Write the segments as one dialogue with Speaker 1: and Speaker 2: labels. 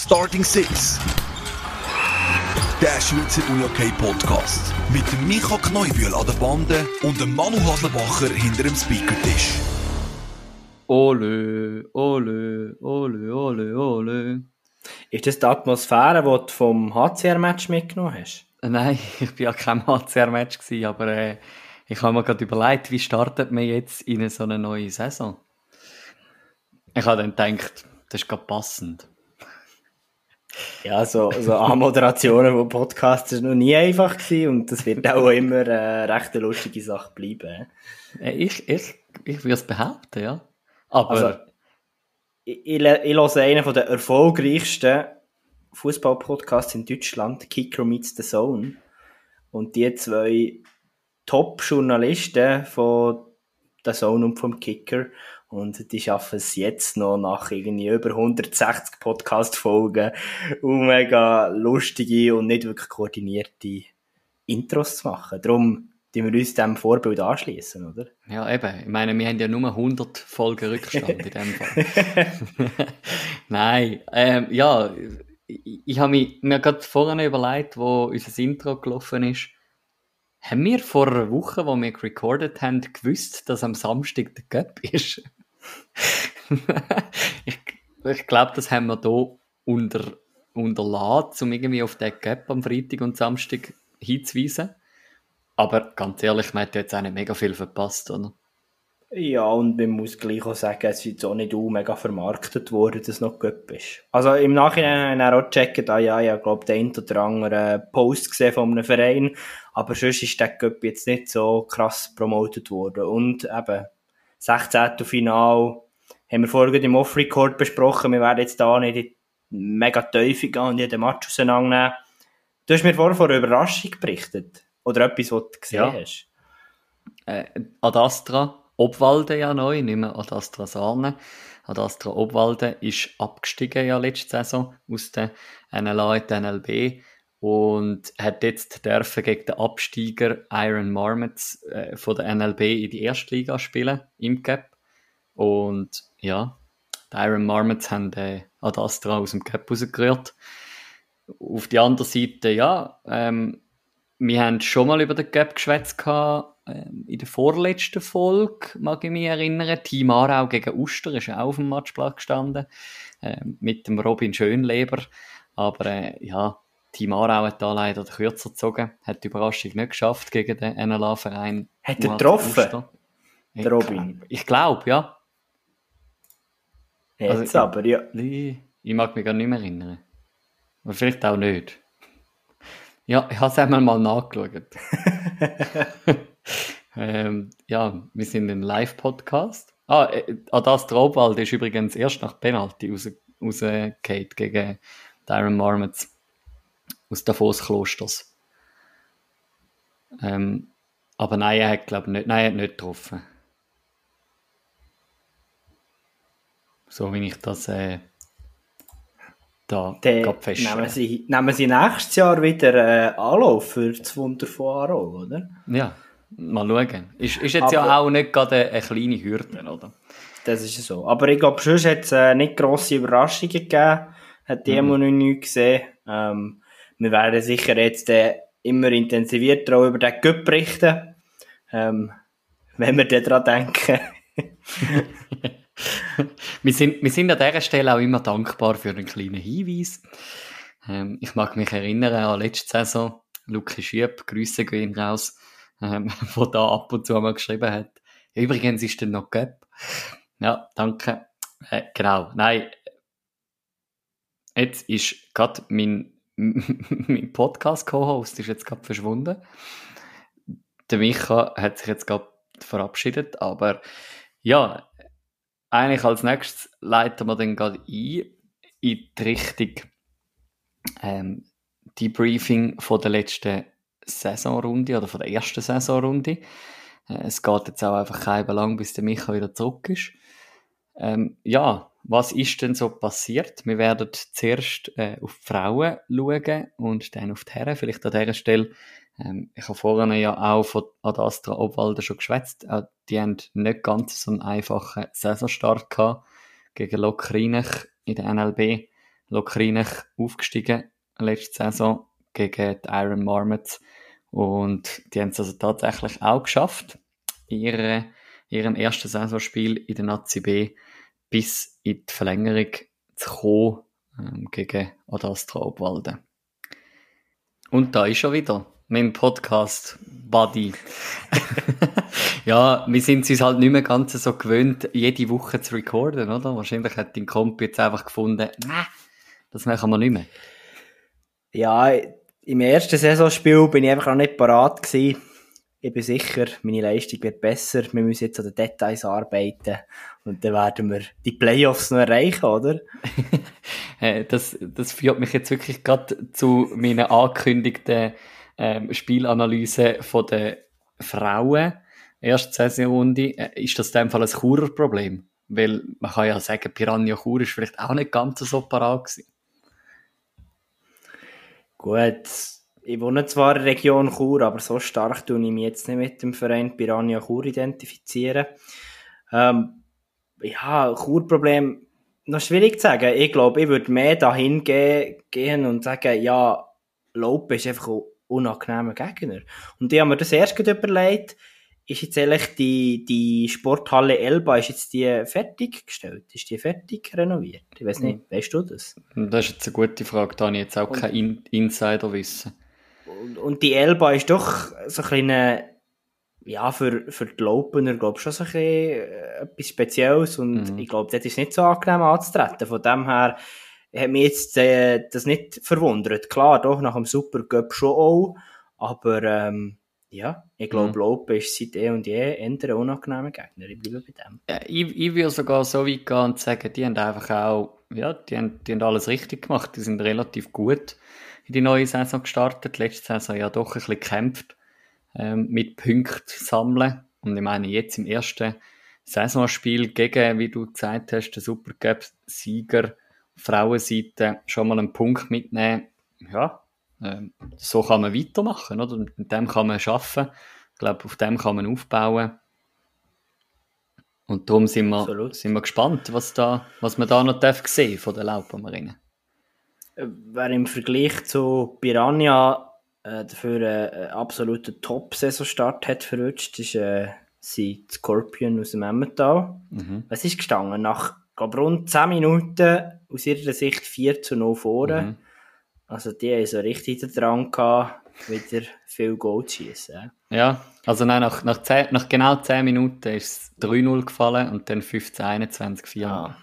Speaker 1: Starting Six. Der Schweizer UJK Podcast. Mit Micha Kneubühl an der Bande und dem Manu Haslebacher hinter dem Speakertisch.
Speaker 2: Ole, ole, ole, ole, ole.
Speaker 3: Ist das die Atmosphäre, die du vom HCR-Match mitgenommen hast?
Speaker 2: Äh, Nein, ich war ja kein HCR-Match, gewesen, aber äh, ich habe mir gerade überlegt, wie startet man jetzt in so eine neue Saison? Ich habe dann gedacht, das ist gerade passend.
Speaker 3: Ja, so, so Anmoderationen von Podcasts ist noch nie einfach gewesen und das wird auch immer äh, recht eine lustige Sache bleiben.
Speaker 2: Äh, Ich, ich, ich würde es behaupten, ja. Aber
Speaker 3: Also, ich, ich, ich höre einen den erfolgreichsten Fußball-Podcasts in Deutschland, Kicker Meets the Zone. Und die zwei Top-Journalisten von der Zone und vom Kicker. Und die schaffen es jetzt noch nach irgendwie über 160 Podcast-Folgen, um mega lustige und nicht wirklich koordinierte Intros zu machen. Darum die wir uns diesem Vorbild anschließen, oder?
Speaker 2: Ja, eben. Ich meine, wir haben ja nur 100 Folgen Rückstand in dem Fall. Nein, ähm, ja, ich, ich habe mich, mir gerade vorhin überlegt, wo unser Intro gelaufen ist, haben wir vor einer Woche, wo wir recorded haben, gewusst, dass am Samstag der Cup ist? ich ich glaube, das haben wir hier unter, unterlassen, um irgendwie auf den Cup am Freitag und Samstag hinzuweisen. Aber ganz ehrlich, man hat jetzt auch nicht mega viel verpasst, oder?
Speaker 3: Ja, und man muss gleich auch sagen, es ist auch nicht auch mega vermarktet worden, dass es noch Göpp ist. Also im Nachhinein habe ich auch gecheckt, ah ja, ich glaube, der ein oder andere Post gesehen von einem Verein, aber sonst ist der Göpp jetzt nicht so krass promotet worden. Und eben, 16. Final haben wir vorhin im Off-Record besprochen, wir werden jetzt da nicht in mega Teufel gehen und jeden Match auseinandernehmen. Du hast mir vorher von einer Überraschung berichtet. Oder etwas, was du gesehen
Speaker 2: Ja.
Speaker 3: hast.
Speaker 2: äh, Adastra Obwalden ja neu, nicht mehr Adastra Sarne. Adastra Obwalden ist abgestiegen ja letzte Saison aus der NLA in die NLB und hat jetzt dürfen gegen den Absteiger Iron Marmots äh, von der NLB in die erste Liga spielen, im Cap. Und ja, die Iron Marmots haben äh, Adastra aus dem Cap rausgerührt. Auf die andere Seite, ja, ähm, wir haben schon mal über den Gap geschwätzt ähm, in der vorletzten Folge, mag ich mich erinnern. Team Aarau gegen Uster ist auch auf dem Matchplatz gestanden, ähm, mit dem Robin Schönleber. Aber äh, ja, Team Aarau hat da leider kürzer gezogen, hat die Überraschung nicht geschafft gegen den NLA-Verein.
Speaker 3: Hat er getroffen, der Robin?
Speaker 2: Ich glaube, ja.
Speaker 3: Jetzt
Speaker 2: Also,
Speaker 3: aber, ja.
Speaker 2: Ich ich mag mich gar nicht mehr erinnern. Aber vielleicht auch nicht. Ja, ich habe es einmal mal nachgeschaut. ähm, ja, wir sind ein Live-Podcast. Ah, äh, Adas Traubwald ist übrigens erst nach Penalty raus, rausgefallen gegen Iron Marmots aus Davos Klosters. Ähm, aber nein, er hat, glaube nicht, nein, er hat nicht getroffen. So wie ich das äh, da gerade feststelle.
Speaker 3: nehmen sie, nehmen sie nächstes Jahr wieder äh, Anlauf für das Wunder von Aro, oder?
Speaker 2: Ja, mal schauen. Ist, ist jetzt ja
Speaker 3: Aber-
Speaker 2: auch nicht gerade eine, eine kleine Hürde, oder?
Speaker 3: Das ist so. Aber ich glaube, sonst hat es äh, nicht grosse Überraschungen gegeben. Hat die mhm. noch nicht gesehen. Ähm, wir werden sicher jetzt äh, immer intensivierter auch über den Cup berichten. Ähm, wenn wir daran denken.
Speaker 2: wir, sind, wir sind an dieser Stelle auch immer dankbar für einen kleinen Hinweis. Ähm, ich mag mich erinnern an letzte Saison, Luki Schieb, Grüße gehen raus, ähm, wo da ab und zu mal geschrieben hat. Übrigens ist dann noch Göpp. Ja, danke. Äh, genau, nein. Jetzt ist gerade mein, mein Podcast-Co-Host ist jetzt gerade verschwunden. Der Micha hat sich jetzt gerade verabschiedet, aber ja, eigentlich als nächstes leiten wir dann gerade ein in die Richtung ähm, Debriefing von der letzten Saisonrunde oder von der ersten Saisonrunde. Äh, es geht jetzt auch einfach kein lang, bis der Micha wieder zurück ist. Ähm, ja, was ist denn so passiert? Wir werden zuerst äh, auf die Frauen schauen und dann auf die Herren. Vielleicht an dieser Stelle. Ähm, ich habe vorhin ja auch von Adastra Obwalden schon geschwätzt. Äh, die haben nicht ganz so einen einfachen Saisonstart gehabt gegen Lok Rheinach in der NLB. Lokrinech aufgestiegen letzte Saison gegen die Iron Marmots und die haben es also tatsächlich auch geschafft, ihre, ihrem ersten Saisonspiel in der Nazi B bis in die Verlängerung zu kommen ähm, gegen Adastra Obwalden. Und da ist er wieder, mein Podcast Buddy. ja, wir sind uns halt nicht mehr ganz so gewöhnt, jede Woche zu recorden, oder? Wahrscheinlich hat dein Komp jetzt einfach gefunden, nee, das machen wir nicht mehr.
Speaker 3: Ja, im ersten Saisonspiel bin ich einfach noch nicht parat gewesen. Ich bin sicher, meine Leistung wird besser. Wir müssen jetzt an den Details arbeiten. Und dann werden wir die Playoffs noch erreichen, oder?
Speaker 2: Äh, das, das führt mich jetzt wirklich gerade zu meiner angekündigten ähm, Spielanalyse von den Frauen. Erste Saisonrunde. Äh, ist das in dem Fall ein Churer Problem? Weil man kann ja sagen, Piranha Chur ist vielleicht auch nicht ganz so parat gewesen.
Speaker 3: Gut, ich wohne zwar in der Region Chur, aber so stark tue ich mich jetzt nicht mit dem Verein Piranha Chur identifizieren. Ähm, ja, Chur-Problem, noch schwierig zu sagen. Ich glaube, ich würde mehr dahin ge gehen und sagen, ja, Lope ist einfach ein unangenehmer Gegner. Und ich habe mir das erst überlegt, ist jetzt ehrlich die, die Sporthalle Elba, ist jetzt die fertiggestellt? Ist die fertig renoviert? Ich weiß nicht, weißt du das?
Speaker 2: Das ist jetzt eine gute Frage, da habe ich jetzt auch und, kein In Insider-Wissen.
Speaker 3: Und, und, die Elba ist doch so ein kleiner, ja, für, für die Laupener, glaube ich, schon so ein bisschen äh, etwas Spezielles und mhm. ich glaube, das ist nicht so angenehm anzutreten. Von dem her hat mich jetzt äh, das nicht verwundert. Klar, doch, nach dem Supercup schon auch, aber ähm, ja, ich glaube, mhm. Lope ist seit eh und je eher ein unangenehmer Gegner. Ich bleibe bei dem.
Speaker 2: Ja, ich, ich würde sogar so weit gehen und sagen, die haben einfach auch, ja, die haben, die haben alles richtig gemacht. Die sind relativ gut in die neue Saison gestartet. Letzte Saison ja doch ein bisschen gekämpft ähm, mit Punkten sammeln. Und ich meine, jetzt im ersten Saisonspiel gegen, wie du gesagt hast, den Supercup-Sieger Frauenseite schon mal einen Punkt mitnehmen. Ja, ähm, so kann man weitermachen, oder? Mit dem kann man arbeiten. Ich glaube, auf dem kann man aufbauen. Und darum sind wir, sind wir gespannt, was, da, was man da noch darf sehen von den Laubbaumerinnen.
Speaker 3: Äh, wer im Vergleich zu Piranha äh, dafür einen absoluten Top-Saisonstart hat verwünscht, ist äh, sie Scorpion aus dem Emmental. Mhm. Was ist gestanden? Nach glaub, rund 10 Minuten aus ihrer Sicht 4 zu 0 vorne. Mhm. Also die haben so richtig den Drang gehabt, wieder viel Goal zu schießen.
Speaker 2: Ja, also nein, nach, nach, 10, nach genau 10 Minuten ist es 3-0 gefallen und dann 15-21, 4 ah.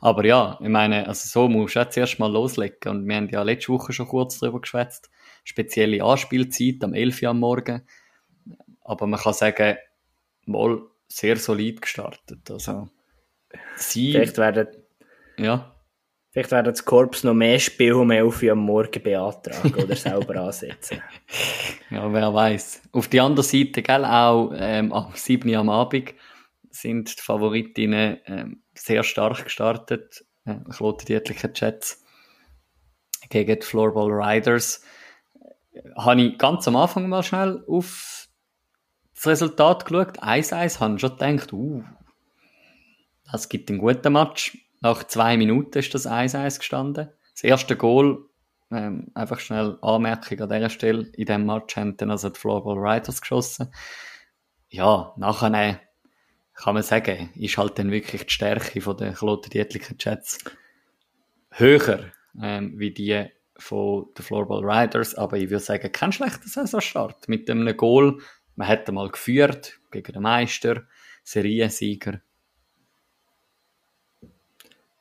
Speaker 2: Aber ja, ich meine, also so musst du jetzt erst mal loslegen. Und wir haben ja letzte Woche schon kurz darüber geschwätzt. Spezielle Anspielzeit am 11 Uhr am Morgen. Aber man kann sagen, mal sehr solid gestartet. Also,
Speaker 3: sie. Vielleicht werden.
Speaker 2: Ja.
Speaker 3: Vielleicht werden das Korps noch mehr Spiel um 11 Uhr am Morgen beantragen oder selber ansetzen.
Speaker 2: Ja, wer weiß. Auf die andere Seite, gell, auch ähm, am 7 Uhr am Abend sind die Favoritinnen ähm, sehr stark gestartet. Äh, Klote Dietliche Jets gegen die Floorball Riders. Habe ich ganz am Anfang mal schnell auf das Resultat geschaut. 1-1 habe ich schon gedacht, uh, das gibt einen guten Match nach zwei Minuten ist das 1-1 gestanden. Das erste Goal, ähm, einfach schnell Anmerkung an dieser Stelle, in diesem Match haben dann also die Floorball Riders geschossen. Ja, nachher kann man sagen, ist halt dann wirklich die Stärke von der Kloten Dietliker Jets höher ähm, wie die von den Floorball Riders, aber ich würde sagen, kein schlechter Saisonstart. Mit einem Goal, man hätte mal geführt gegen den Meister, Seriensieger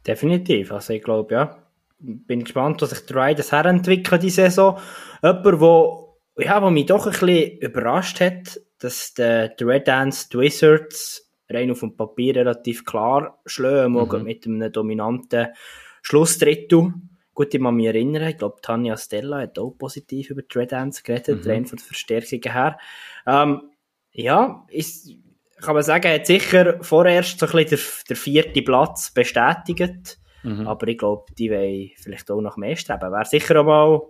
Speaker 3: Definitiv. Also ich glaube, ja, bin gespannt, was sich der Riders herentwickelt die Saison. Jemand, wo, ja, wo mich doch ein bisschen überrascht hat, dass die, die Red Dance die Wizards rein auf dem Papier relativ klar schlagen, mhm. mit einem dominanten Schlussdrittel. Gut, ich kann mich erinnern, ich glaube, Tanja Stella hat auch positiv über Dance geredet, mhm. rein von der Verstärkung her. Ähm, ja, ist, kann man sagen, hat sicher vorerst so ein bisschen der, der vierte Platz bestätigt. Mhm. Aber ich glaube, die wollen vielleicht auch noch mehr streben. Wäre sicher auch mal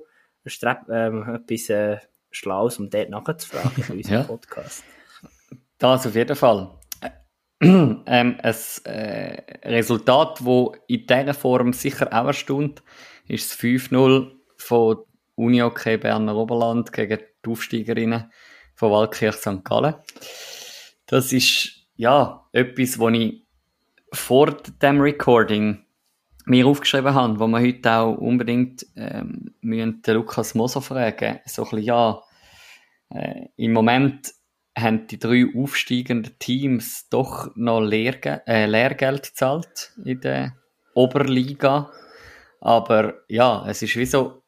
Speaker 3: Streb, ähm, etwas äh, Schlaues, um dort nachzufragen in unserem ja. Podcast.
Speaker 2: Das auf jeden Fall. ähm, ein äh, Resultat, das in dieser Form sicher auch erstaunt, ist es 5-0 von Uni OK Berner Oberland gegen die Aufsteigerinnen von Waldkirch St. Gallen. Das ist, ja, etwas, was ich vor dem Recording mir aufgeschrieben habe, wo wir heute auch unbedingt ähm, müssen den Lukas Moser fragen. So ein bisschen, ja, äh, im Moment haben die drei aufsteigenden Teams doch noch Lehrge äh, Lehrgeld gezahlt in der Oberliga. Aber ja, es ist wie so,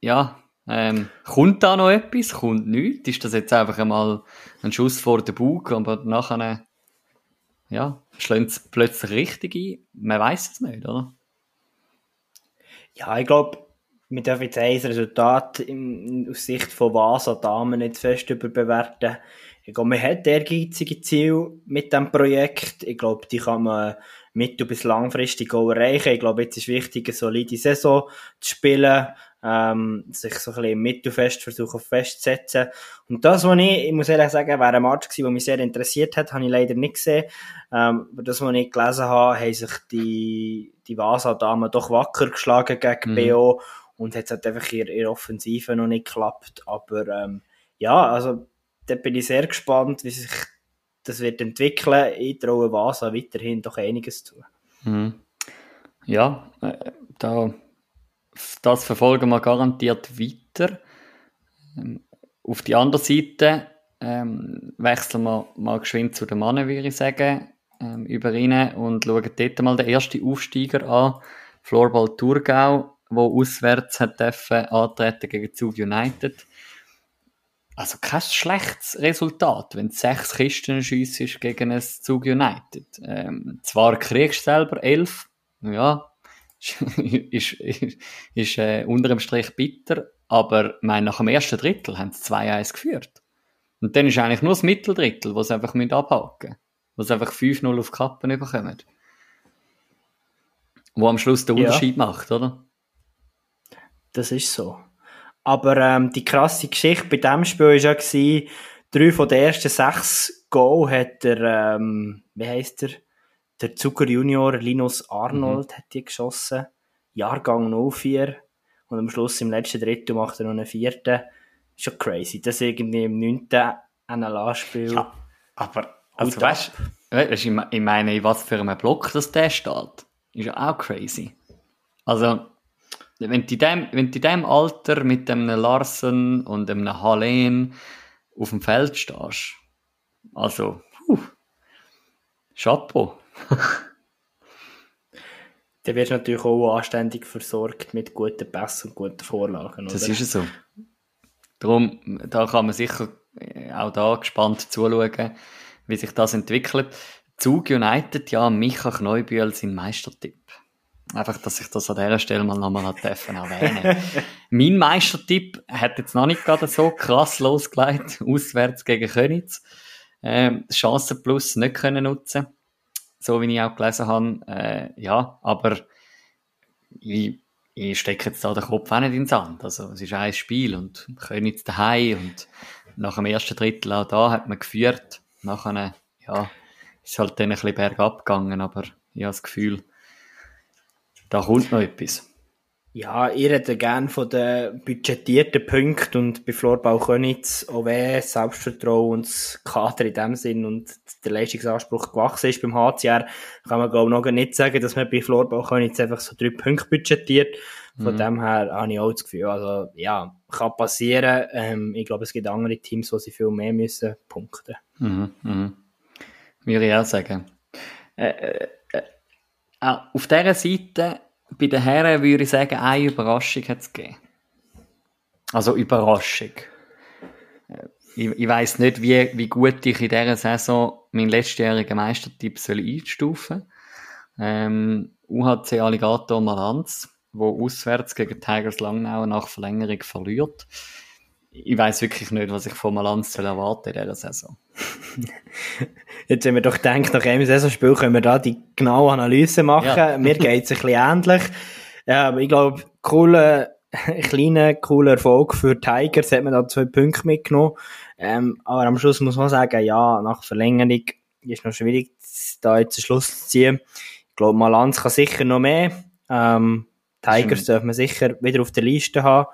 Speaker 2: ja, ähm, kommt da noch etwas? Kommt nichts? Ist das jetzt einfach einmal ein Schuss vor den Bug, aber nachher, ja, schlägt es plötzlich richtig ein? Man weiß es nicht, oder?
Speaker 3: Ja, ich glaube, wir dürfen jetzt ein Resultat in, aus Sicht von Vasa Damen nicht fest überbewerten. Ich glaube, man hat ehrgeizige Ziele mit dem Projekt. Ich glaube, die kann man mittel- bis langfristig auch erreichen. Ich glaube, jetzt ist wichtig, eine solide Saison zu spielen, ähm, sich so ein bisschen im Mittelfest versuchen festzusetzen. Und das, was ich, ich muss ehrlich sagen, wäre ein Match gewesen, der mich sehr interessiert hat, habe ich leider nicht gesehen. Ähm, aber das, was ich gelesen habe, haben sich die, die Vasa-Damen doch wacker geschlagen gegen mhm. BO und hat halt einfach in ihrer Offensive noch nicht geklappt. Aber ähm, ja, also da bin ich sehr gespannt, wie sich das wird entwickeln. Ich traue Vasa weiterhin doch einiges zu.
Speaker 2: Mhm. Ja, äh, da, das verfolgen wir garantiert weiter. Ähm, auf die andere Seite ähm, wechseln wir mal geschwind zu den Mannen, würde ich sagen, ähm, über ihn und schauen dort mal den ersten Aufsteiger an, Floorball Thurgau, wo auswärts hat dürfen, antreten gegen Zug United also kein schlechtes Resultat, wenn du sechs Kisten schiessest gegen ein Zug United. Ähm, zwar kriegst du selber elf, ja, ist, ist, ist äh, unter dem Strich bitter, aber mein, nach dem ersten Drittel haben sie 2-1 geführt. Und dann ist eigentlich nur das Mitteldrittel, wo sie einfach mit abhaken wo sie einfach 5-0 auf Kappen bekommen. Wo am Schluss den Unterschied ja. macht, oder?
Speaker 3: Das ist so. Aber ähm, die krasse Geschichte bei diesem Spiel war ja, gewesen, drei von den ersten sechs Goal hat der, ähm, wie heisst der, der Zucker Junior Linus Arnold mhm. hat die geschossen. Jahrgang 04. Und am Schluss im letzten Drittel macht er noch einen vierten. Schon crazy. Das irgendwie im neunten NLA-Spiel. Ja,
Speaker 2: aber, also weißt du, ich meine, in was für einem Block das der steht, ist ja auch crazy. Also, wenn du in dem, wenn du in dem Alter mit einem Larsen und einem Halen auf dem Feld stehst, also, puh, Chapeau.
Speaker 3: Dann wirst du natürlich auch anständig versorgt mit guten Pässen und guten Vorlagen.
Speaker 2: Oder? Das ist es so. Darum, da kann man sicher äh, auch da gespannt zuschauen, wie sich das entwickelt. Zug United, ja, Micha Kneubühl sein Meistertipp. Einfach, dass ich das an dieser Stelle mal nochmal dürfen erwähnen. mein Meistertipp hat jetzt noch nicht gerade so krass losgelegt, auswärts gegen Könitz. Ähm, Chancen plus nicht können nutzen. So wie ich auch gelesen habe. Äh, ja, aber ich, ich stecke jetzt da den Kopf auch nicht ins Sand. Also, es ist ein Spiel und Könitz daheim und nach dem ersten Drittel auch da hat man geführt. Nachher, ja, ist halt dann ein bisschen bergab gegangen, aber ich habe das Gefühl, da kommt noch etwas.
Speaker 3: Ja, ich rede gerne von den budgetierten Punkten und bei Florbau Könitz OW, Selbstvertrauen und das Kader in dem Sinn und der Leistungsanspruch gewachsen ist beim HCR, kann man glaube ich noch nicht sagen, dass man bei Florbau Könitz einfach so drei Punkte budgetiert. Von mhm. dem her habe ich auch das Gefühl, also ja, kann passieren. Ähm, ich glaube, es gibt andere Teams, wo sie viel mehr müssen punkten.
Speaker 2: Mhm, mhm. Würde ich auch sagen. Äh, äh Ah, auf dieser Seite, bei den Herren, würde ich sagen, eine Überraschung hat es gegeben. Also Überraschung. Äh, ich, ich weiss nicht, wie, wie gut ich in dieser Saison meinen letztjährigen Meistertipp soll einstufen ähm, UHC Alligator Malanz, wo auswärts gegen Tigers Langnau nach Verlängerung verliert ich weiß wirklich nicht, was ich von Malanz soll erwarten in dieser Saison.
Speaker 3: Jetzt haben wir doch gedacht, nach einem Saisonspiel können wir da die genaue Analyse machen. Ja. Mir geht es ein bisschen ähnlich. Ja, aber ich glaube, cooler, kleiner, cooler Erfolg für Tigers hat man da zwei Punkte mitgenommen. Ähm, aber am Schluss muss man sagen, ja, nach Verlängerung ist noch schwierig, da jetzt einen Schluss zu ziehen. Ich glaube, Malanz kann sicher noch mehr. Ähm, Tigers dürfen wir sicher wieder auf der Liste haben,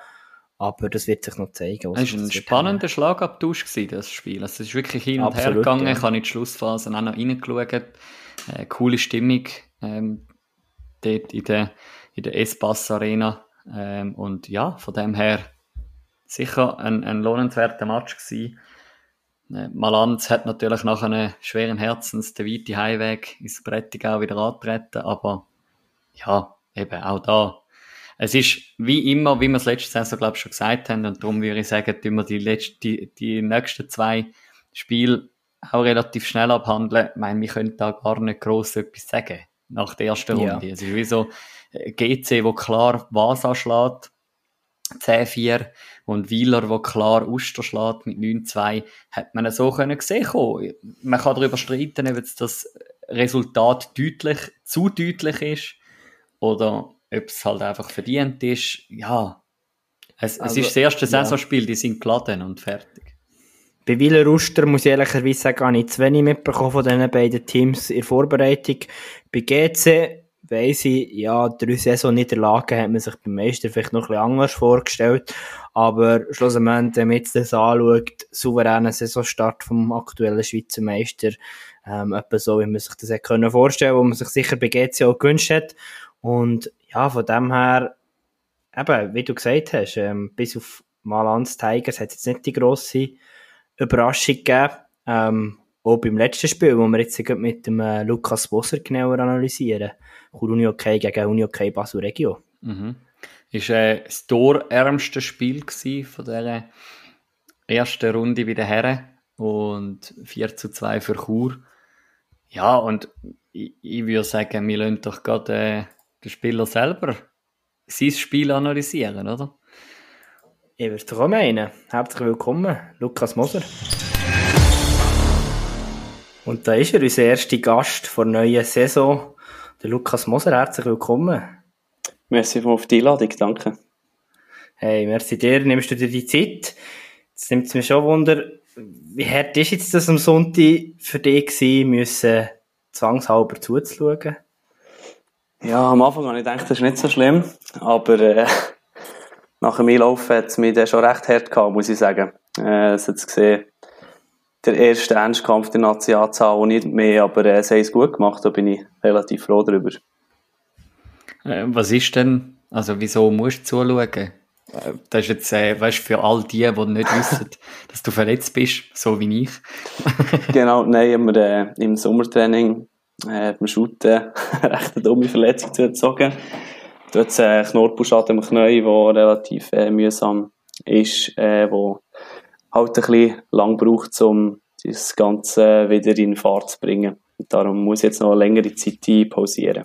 Speaker 3: aber das wird sich noch zeigen.
Speaker 2: Es war ein spannender Schlagabtausch, gewesen, das Spiel. Also es ist wirklich hin und Absolut, her gegangen. Ja. Ich habe in die Schlussphase auch noch reingeschaut. Äh, coole Stimmung ähm, dort in der, in der S-Bass Arena. Ähm, und ja, von dem her sicher ein, ein lohnenswerter Match gewesen. Äh, Malanz hat natürlich nach einem schweren Herzens den weiten Heimweg ins Brettigau wieder antreten, aber ja, eben auch da. Es ist wie immer, wie wir es letzte Saison, glaube ich, schon gesagt haben, und darum würde ich sagen, tun wir die, letzte, die, die nächsten zwei Spiele auch relativ schnell abhandeln. Ich meine, wir können da gar nicht gross etwas sagen nach der ersten Runde. Ja. Es ist wie so äh, GC, wo klar was anschlägt, 10-4 und Wieler, wo klar Uster schlägt mit 9-2, hat man so können sehen können. Man kann darüber streiten, ob jetzt das Resultat deutlich, zu deutlich ist oder ob es halt einfach verdient ist. Ja, es, also, es ist das erste Saisonspiel, ja. die sind geladen und fertig.
Speaker 3: Bei Wieler Uster muss ich ehrlicherweise sagen, gar nicht zu wenig mitbekommen von diesen beiden Teams in Vorbereitung. Bei GC weiss ich, ja, drei Saison-Niederlagen hat man sich beim Meister vielleicht noch ein bisschen anders vorgestellt. Aber schlussendlich, wenn man jetzt das anschaut, souveräner Saisonstart vom aktuellen Schweizer Meister, ähm, etwa so, wie man sich das hätte können vorstellen, wo man sich sicher bei GC auch gewünscht hat. Und ja, von dem her, eben, wie du gesagt hast, ähm, bis auf Malans Tigers hat es jetzt nicht die grosse Überraschung gegeben. Ähm, auch beim letzten Spiel, wo wir jetzt mit dem äh, Lukas Bosser genauer analysieren. Uni OK gegen Uni OK Basel Regio.
Speaker 2: Mhm. Ist äh, das torärmste Spiel von dieser ersten Runde den Herren und 4 zu 2 für Chur. Ja, und ich, ich würde sagen, wir lassen doch gerade den Spieler selber sein Spiel analysieren, oder?
Speaker 3: Ich würde auch meinen. Herzlich willkommen, Lukas Moser. Und da ist er, unser erster Gast der neuen Saison, der Lukas Moser. Herzlich willkommen.
Speaker 4: Merci auf die Einladung, danke.
Speaker 3: Hey, merci dir, nimmst du dir die Zeit. Jetzt nimmt es mir schon Wunder, wie hart ist jetzt das am Sonntag für dich gewesen, müssen zwangshalber zuzuschauen?
Speaker 4: Ja, am Anfang habe ich gedacht, das ist nicht so schlimm, aber äh, nach dem Einlaufen hat es mich dann schon recht hart gehabt, muss ich sagen. Äh, es hat gesehen, der erste Ernstkampf der Nazi-Anzahl und nicht mehr, aber äh, sie haben es gut gemacht, da bin ich relativ froh darüber.
Speaker 2: Äh, was ist denn, also wieso musst du zuschauen? Äh, das ist jetzt, äh, weißt für all die, die nicht wissen, dass du verletzt bist, so wie ich.
Speaker 4: genau, nein, haben wir äh, im Sommertraining äh, beim Shooten recht eine dumme Verletzung zugezogen. Da hat es einen Knorpelschaden am Knie, der relativ äh, mühsam ist, äh, wo halt ein bisschen lang braucht, um das Ganze wieder in Fahrt zu bringen. Und darum muss ich jetzt noch eine längere Zeit pausieren.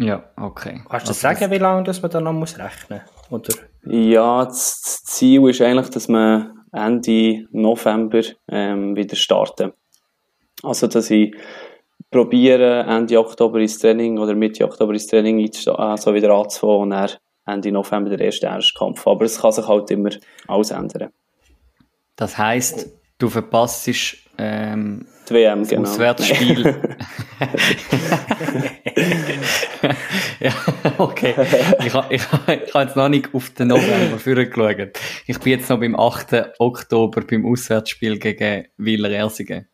Speaker 2: Ja, okay.
Speaker 3: Kannst du also sagen, wie lange das man dann noch muss rechnen muss?
Speaker 4: Ja, das Ziel ist eigentlich, dass man Ende November ähm, wieder starten. Also, dass ich probiere, Ende Oktober ins Training oder Mitte Oktober ins Training also wieder anzufangen und dann Ende November der erste Erstkampf. Aber es kann sich halt immer alles ändern.
Speaker 2: Das heisst, du verpasst ähm,
Speaker 4: die WM, das
Speaker 2: genau. Auswärtsspiel. ja, okay. Ich habe ich, ich ha jetzt noch nicht auf den November vorgeschaut. Ich bin jetzt noch beim 8. Oktober beim Auswärtsspiel gegen Wieler Ersingen.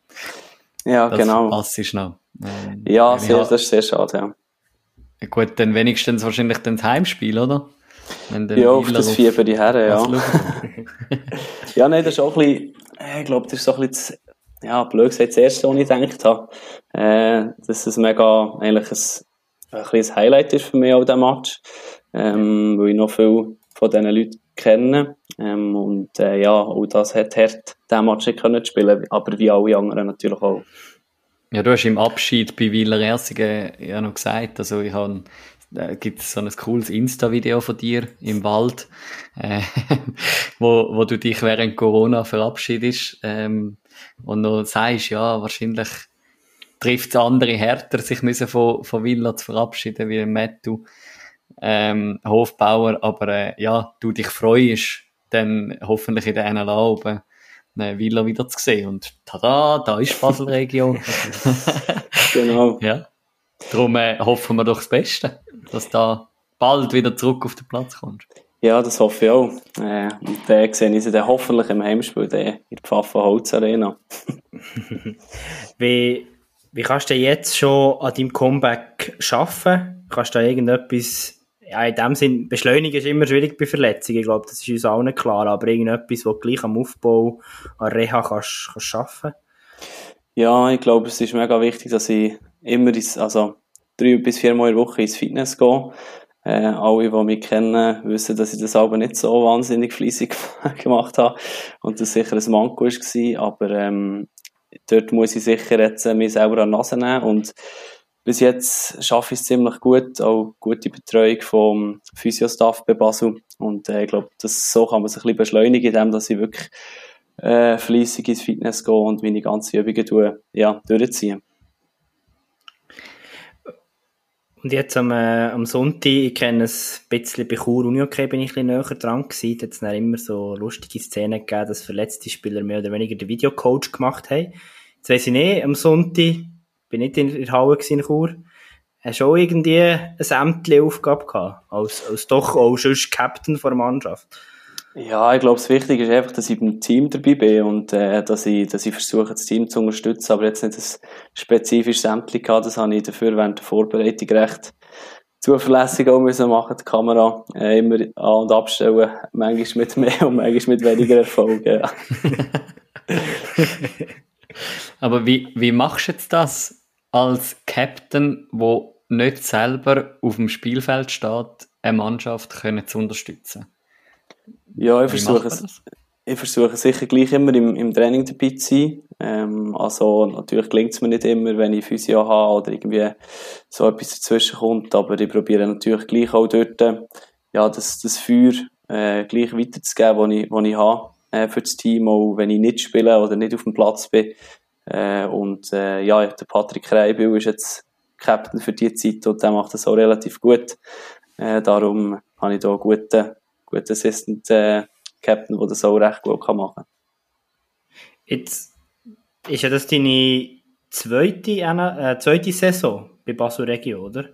Speaker 4: Ja, das genau.
Speaker 2: Das ist noch.
Speaker 4: Ähm, ja, sehr, das ist sehr schade, ja.
Speaker 2: Gut, dann wenigstens wahrscheinlich dann das Heimspiel, oder?
Speaker 4: ja, auf das Vier für die Herren, ja. ja, nein, das ist auch ein bisschen, ich glaube, das ist so ein bisschen, ja, blöd gesagt, das erste, was ich gedacht habe, äh, dass es mega, eigentlich ein, ein, ein Highlight ist für mich auch, der Match, ähm, weil ich noch viel von diesen Leuten kenne, ähm, und, äh, ja, auch das hat hart, diesen Match nicht können spielen, aber wie alle anderen natürlich auch.
Speaker 2: Ja, du hast im Abschied bei Wieler Ersingen ja noch gesagt, also ich habe da gibt so ein cooles Insta-Video von dir im Wald, äh, wo, wo du dich während Corona verabschiedest ähm, und noch sagst, ja, wahrscheinlich trifft es andere härter, sich müssen von, von Villa zu verabschieden, wie Mattu ähm, Hofbauer, aber äh, ja, du dich freust, dann hoffentlich in der NLA oben eine Villa wieder zu sehen und tada, da ist Basel-Region.
Speaker 4: genau.
Speaker 2: ja. Darum äh, hoffen wir doch das Beste dass da bald wieder zurück auf den Platz kommst.
Speaker 4: Ja, das hoffe ich auch. Äh, und dann sehe ich dann hoffentlich im Heimspiel in der Pfaffenholz Arena.
Speaker 3: wie, wie kannst du jetzt schon an deinem Comeback arbeiten? Kannst du da irgendetwas, ja, in dem Sinn, beschleunigen ist immer schwierig bei Verletzungen, ich glaube, das ist uns allen klar, aber irgendetwas, du gleich am Aufbau, an Reha kannst, kannst arbeiten?
Speaker 4: Ja, ich glaube, es ist mega wichtig, dass ich immer ins, also drei bis viermal in der Woche ins Fitness gehe. Äh, alle, die mich kennen, wissen, dass ich das aber nicht so wahnsinnig fleissig gemacht habe und das sicher ein Manko war. Aber ähm, dort muss ich sicher jetzt äh, mich selber an die Nase nehmen und bis jetzt schaffe ich es ziemlich gut, auch gute Betreuung vom Physiostaff bei Basel und äh, ich glaube, so kann man sich ein bisschen beschleunigen, indem dass ich wirklich äh, fleissig ins Fitness gehe und meine ganzen Übungen tue, ja, durchziehe.
Speaker 3: Und jetzt am, äh, am Sonntag, ich kenne es ein bisschen bei Chur Uni okay, bin ich ein bisschen näher dran gewesen. Da hat immer so lustige Szenen gegeben, dass verletzte Spieler mehr oder weniger den Videocoach gemacht haben. Jetzt weiss ich nicht, am Sonntag, bin nicht in der Halle in Chur, hast du auch irgendwie eine sämtliche Aufgabe gehabt, als, als doch auch sonst Captain der Mannschaft?
Speaker 4: Ja, ich glaube, das Wichtige ist einfach, dass ich beim Team dabei bin und äh, dass, ich, dass ich versuche, das Team zu unterstützen, aber jetzt nicht ein spezifisches Ämtchen gehabt, das habe ich dafür während der Vorbereitung recht zuverlässig auch müssen machen, die Kamera äh, immer an- und abstellen, manchmal mit mehr und manchmal mit weniger Erfolg. Ja.
Speaker 2: aber wie, wie machst du jetzt das als Captain, wo nicht selber auf dem Spielfeld steht, eine Mannschaft können zu unterstützen?
Speaker 4: Ja, ich versuche es. Ich versuche sicher gleich immer im, im Training dabei zu sein. Ähm, also, natürlich gelingt es mir nicht immer, wenn ich Physio habe oder irgendwie so etwas dazwischen kommt, aber ich probiere natürlich gleich auch dort, ja, das, das Feuer, äh, gleich weiterzugeben, was ich, was ich habe, äh, für das Team, auch wenn ich nicht spiele oder nicht auf dem Platz bin. Äh, und, äh, ja, der Patrick Reibil ist jetzt Captain für die Zeit und der macht das auch relativ gut. Äh, darum habe ich da gute guter Assistant äh, Captain, der das auch recht gut kann machen kann.
Speaker 3: Jetzt ist ja das deine zweite, äh, zweite Saison bei Basel Regio, oder?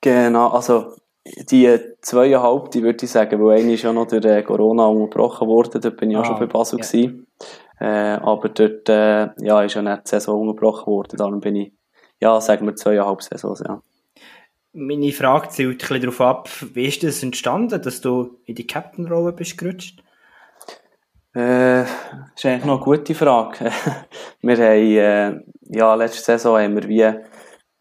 Speaker 4: Genau, also die zweieinhalb, die würde ich sagen, weil eine ist ja noch durch äh, Corona unterbrochen worden, dort bin ich ah, auch schon bei Basel ja. gewesen. Äh, aber dort äh, ja, ist ja nicht die Saison unterbrochen worden, darum bin ich, ja, sagen wir zweieinhalb Saisons, ja.
Speaker 3: Meine Frage zielt ein bisschen darauf ab, wie ist das entstanden, dass du in die Captain-Rolle bist gerutscht?
Speaker 4: Äh, das ist eigentlich noch eine gute Frage. wir haben, äh, ja, letzte Saison haben wir wie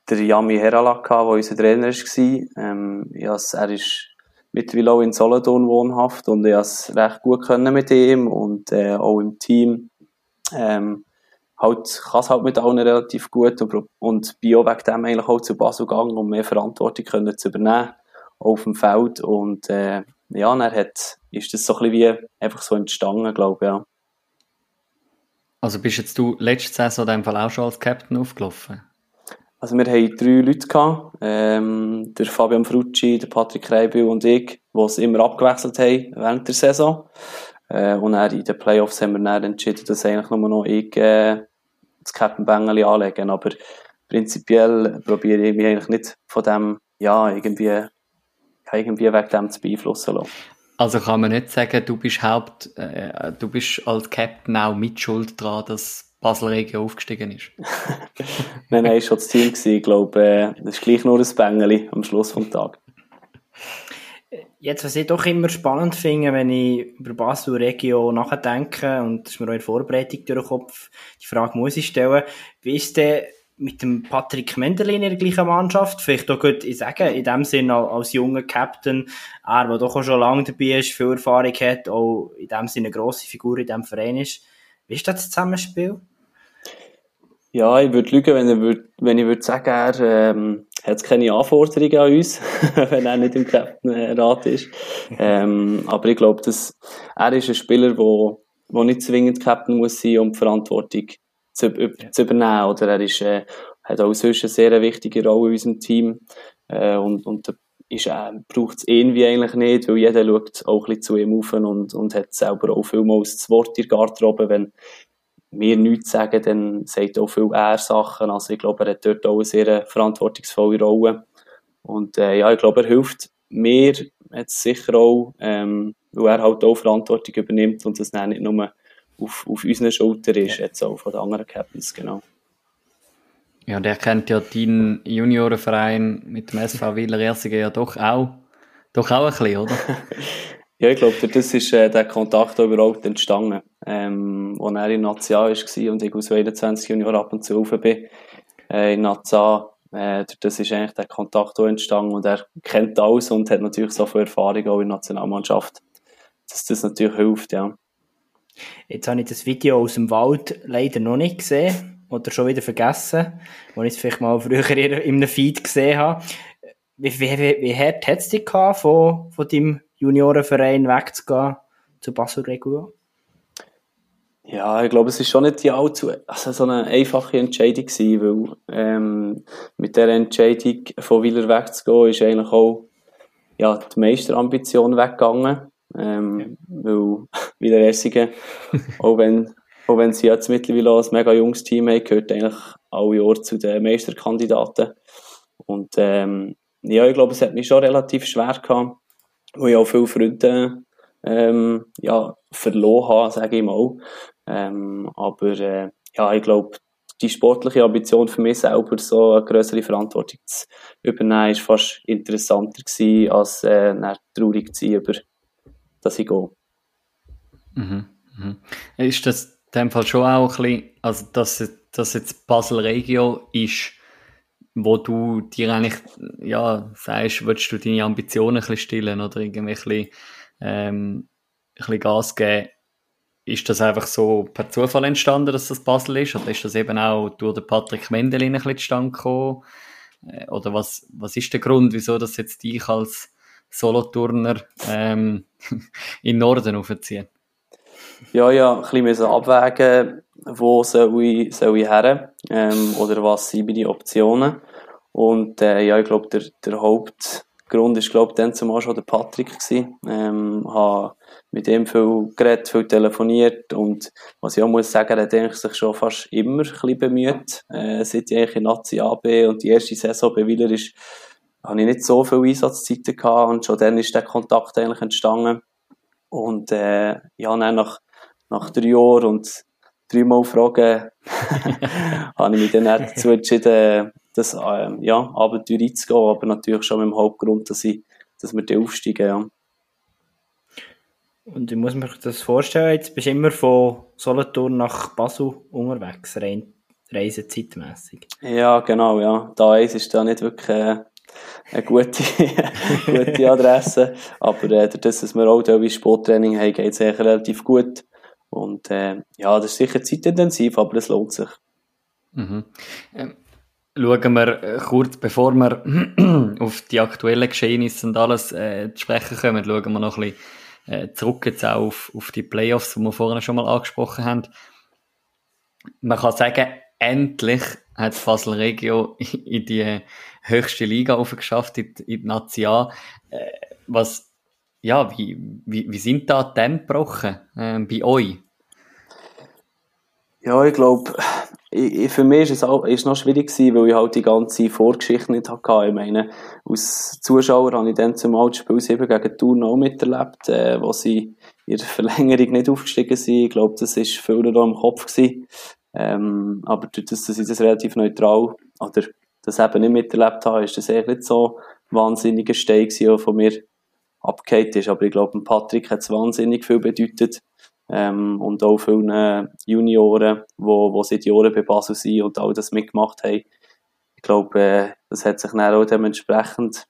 Speaker 4: der Yami Herala gehabt, der unser Trainer war. Ähm, ja, er ist mittlerweile auch in Solothurn wohnhaft und ich es recht gut können mit ihm und äh, auch im Team. Ähm, halt, kann es halt mit allen relativ gut und, und bin auch wegen dem eigentlich auch zu Basel gegangen, um mehr Verantwortung können zu übernehmen auf dem Feld und äh, ja, dann hat, ist das so ein bisschen wie einfach so entstanden, glaube ich, ja.
Speaker 2: Also bist jetzt du letzte Saison in dem Fall auch schon als Captain aufgelaufen?
Speaker 4: Also wir haben drei Leute gehabt, ähm, der Fabian Frucci, der Patrick Reibil und ich, die es immer abgewechselt haben während der Saison. Äh, und dann in den Playoffs haben wir dann entschieden, dass eigentlich nur noch ich äh, das Kettenbängeli anlegen. Aber prinzipiell probiere ich mich eigentlich nicht von dem, ja, irgendwie, irgendwie wegen dem zu beeinflussen lassen.
Speaker 2: Also kann man nicht sagen, du bist Haupt, äh, du bist als Captain auch mit Schuld daran, dass Basel Regio aufgestiegen ist?
Speaker 4: nein, nein, ist schon das Team gewesen. Ich glaube, äh, das ist gleich nur ein Bängeli am Schluss des Tages.
Speaker 3: Jetzt, was ich doch immer spannend finde, wenn ich über Basel Regio nachdenke, und das ist mir auch in der Vorbereitung durch den Kopf, die Frage muss ich stellen, wie ist denn mit dem Patrick Menderlin in der gleichen Mannschaft? Vielleicht auch gut, ich sage, in dem Sinne als junger Captain, er, der doch auch schon lange dabei ist, viel Erfahrung hat, auch in dem Sinne eine grosse Figur in diesem Verein ist. Wie ist das Zusammenspiel?
Speaker 4: Ja, ich würde lügen, wenn, er würd, wenn ich würde sagen, er ähm, hat keine Anforderungen an uns, wenn er nicht im Captain-Rat ist. ähm, aber ich glaube, dass er ist ein Spieler, der wo nicht zwingend Captain muss sein, um die Verantwortung zu, zu übernehmen. Oder er ist, äh, hat auch sonst eine sehr wichtige Rolle in unserem Team. Äh, und und da ist, äh, braucht es irgendwie eigentlich nicht, weil jeder schaut auch ein bisschen zu ihm auf und, und hat selber auch vielmals das Wort in der Garderobe, wenn wir nichts sagen, dann sagt auch viel er Sachen. Also ich glaube, er hat dort auch eine sehr verantwortungsvolle Rolle. Und äh, ja, ich glaube, er hilft mir jetzt sicher auch, ähm, weil er halt auch Verantwortung übernimmt und das nicht nur auf, auf unseren Schultern ist, jetzt auch von den anderen Captains, genau.
Speaker 2: Ja, der kennt ja deinen Juniorenverein mit dem SV Wieler Ersingen ja doch auch, doch auch ein bisschen, oder?
Speaker 4: ja, ich glaube, das ist äh, der Kontakt überhaupt entstanden, ähm, als er in Nazia war und ich aus 21 Junior ab und zu rauf bin, äh, in Nazia, äh, das ist eigentlich der Kontakt auch entstanden und er kennt alles und hat natürlich so viel Erfahrung auch in der Nationalmannschaft, dass das natürlich hilft, ja.
Speaker 3: Jetzt habe ich das Video aus dem Wald leider noch nicht gesehen oder schon wieder vergessen, wo ich es vielleicht mal früher in einem Feed gesehen habe. Wie, wie, wie, wie hart hat es dich gehabt, von, von deinem Juniorenverein wegzugehen zu Basel Regua?
Speaker 4: Ja, ich glaube, es ist schon nicht die allzu, also so eine einfache Entscheidung gewesen, weil ähm, mit der Entscheidung von Wieler wegzugehen, ist eigentlich auch ja, die Meisterambition weggegangen. Ähm, weil Wieler Essingen, auch wenn auch wenn sie jetzt mittlerweile ein mega junges Team haben, gehört eigentlich alle Jahre zu den Meisterkandidaten. Und ähm, ja, ich glaube, es hat mich schon relativ schwer gehabt, weil ich auch viele Freunde ähm, ja, verloren habe, sage ich mal. Ähm, aber äh, ja, ich glaube, die sportliche Ambition für mich selber, so eine größere Verantwortung zu übernehmen, ist fast interessanter gewesen, als äh, traurig zu sein, über dass ich gehe.
Speaker 2: Mhm. Mhm. Ist das in dem Fall schon auch ein bisschen, also dass, dass jetzt Basel Regio ist, wo du dir eigentlich, ja, sagst, willst du deine Ambitionen ein bisschen stillen oder irgendwie ein bisschen, ähm, ein bisschen Gas geben, ist das einfach so per Zufall entstanden, dass das Basel ist? Oder ist das eben auch durch den Patrick Mendelin ein bisschen zustande gekommen? Äh, oder was, was ist der Grund, wieso das jetzt dich als Soloturner ähm, in den Norden aufziehen?
Speaker 4: Ja, ja, ein bisschen abwägen, wo soll ich, soll ich her, ähm, oder was sind meine Optionen. Und, äh, ja, ich glaube, der, der Hauptgrund ist, glaube ich, dann zumal schon der Patrick gewesen. Ähm, habe mit ihm viel geredet, viel telefoniert und was ich auch muss sagen, er hat sich schon fast immer ein bisschen bemüht, äh, seit ich eigentlich in Nazi AB und die erste Saison bei Wieler ist, habe ich nicht so viel Einsatzzeiten gehabt und schon dann ist der Kontakt eigentlich entstanden. Und äh, ja, dann nach nach drei Jahren und dreimal Fragen, habe ich mich dann dazu entschieden, das äh, ja, Abenteuer einzugehen, aber natürlich schon mit dem Hauptgrund, dass, ich, dass wir da aufsteigen. Ja.
Speaker 3: Und ich muss mir das vorstellen, jetzt bist du immer von Solothurn nach Basel unterwegs, rein reisezeitmässig.
Speaker 4: Ja, genau, ja. Da eins ist da nicht wirklich äh, eine gute, gute Adresse, aber äh, dadurch, dass wir auch da Sporttraining haben, geht es relativ gut. Und äh, ja, das ist sicher zeitintensiv, aber es lohnt sich.
Speaker 2: Mhm. Ähm, schauen wir äh, kurz, bevor wir auf die aktuellen Geschehnisse und alles äh, zu sprechen kommen, schauen wir noch ein bisschen äh, zurück jetzt auch auf, auf die Playoffs, die wir vorhin schon mal angesprochen haben. Man kann sagen, endlich hat Basel Regio in die höchste Liga aufgeschafft, in, in die Nazi A. Äh, was ja, wie, wie, wie sind da die gebrochen äh, bei euch?
Speaker 4: Ja, ich glaube, für mich ist es auch, ist noch schwierig gewesen, weil ich halt die ganze Vorgeschichte nicht hatte. Ich meine, als Zuschauer habe ich dann zum Spiel 7 gegen Thurn auch miterlebt, äh, wo sie in der Verlängerung nicht aufgestiegen sind. Ich glaube, das war viel da im Kopf gewesen. Ähm, aber durch das, dass ich das relativ neutral, oder das eben nicht miterlebt habe, ist das eigentlich nicht so wahnsinniger Stein von mir abgehakt ist. Aber ich glaube, Patrick hat es wahnsinnig viel bedeutet. Ähm, und auch vielen Junioren, die wo, wo seit Jahren bei Basel sind und all das mitgemacht haben. Ich glaube, äh, das hat sich dann auch dementsprechend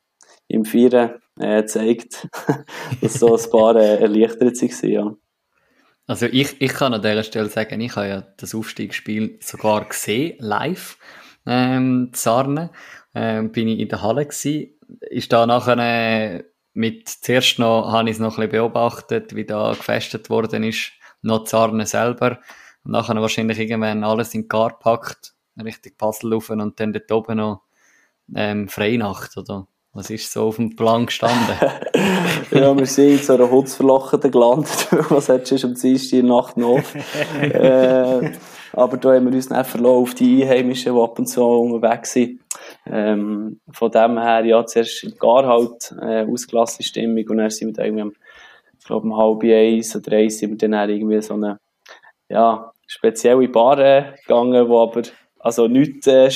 Speaker 4: im Vieren äh, gezeigt, dass so ein paar äh, erleichtert waren. Ja.
Speaker 2: Also ich, ich kann an dieser Stelle sagen, ich habe ja das Aufstiegsspiel sogar gesehen, live, ähm, Zarne, ähm, bin ich in der Halle gewesen, ist da nachher äh, mit, zuerst noch, habe ich es noch ein bisschen beobachtet, wie da gefestet worden ist, noch Zarne selber. Und nachher wahrscheinlich irgendwann alles in die Gar packt, richtig Puzzle rauf und dann dort oben noch, ähm, Freinacht, oder? Was ist so auf dem Plan gestanden?
Speaker 4: ja, wir sind in so einer Holzverlochene gelandet. Was hättest du um 10 Uhr Nacht noch? äh, aber da haben wir uns dann verloren auf die Einheimischen, die ab und zu unterwegs sind. Ähm, von dem her, ja, zuerst gar halt äh, ausgelassene Stimmung und dann sind wir da irgendwie ich glaube, um halb eins oder eins sind wir dann irgendwie so eine, ja, spezielle Bar äh, gegangen, wo aber, also nichts, äh,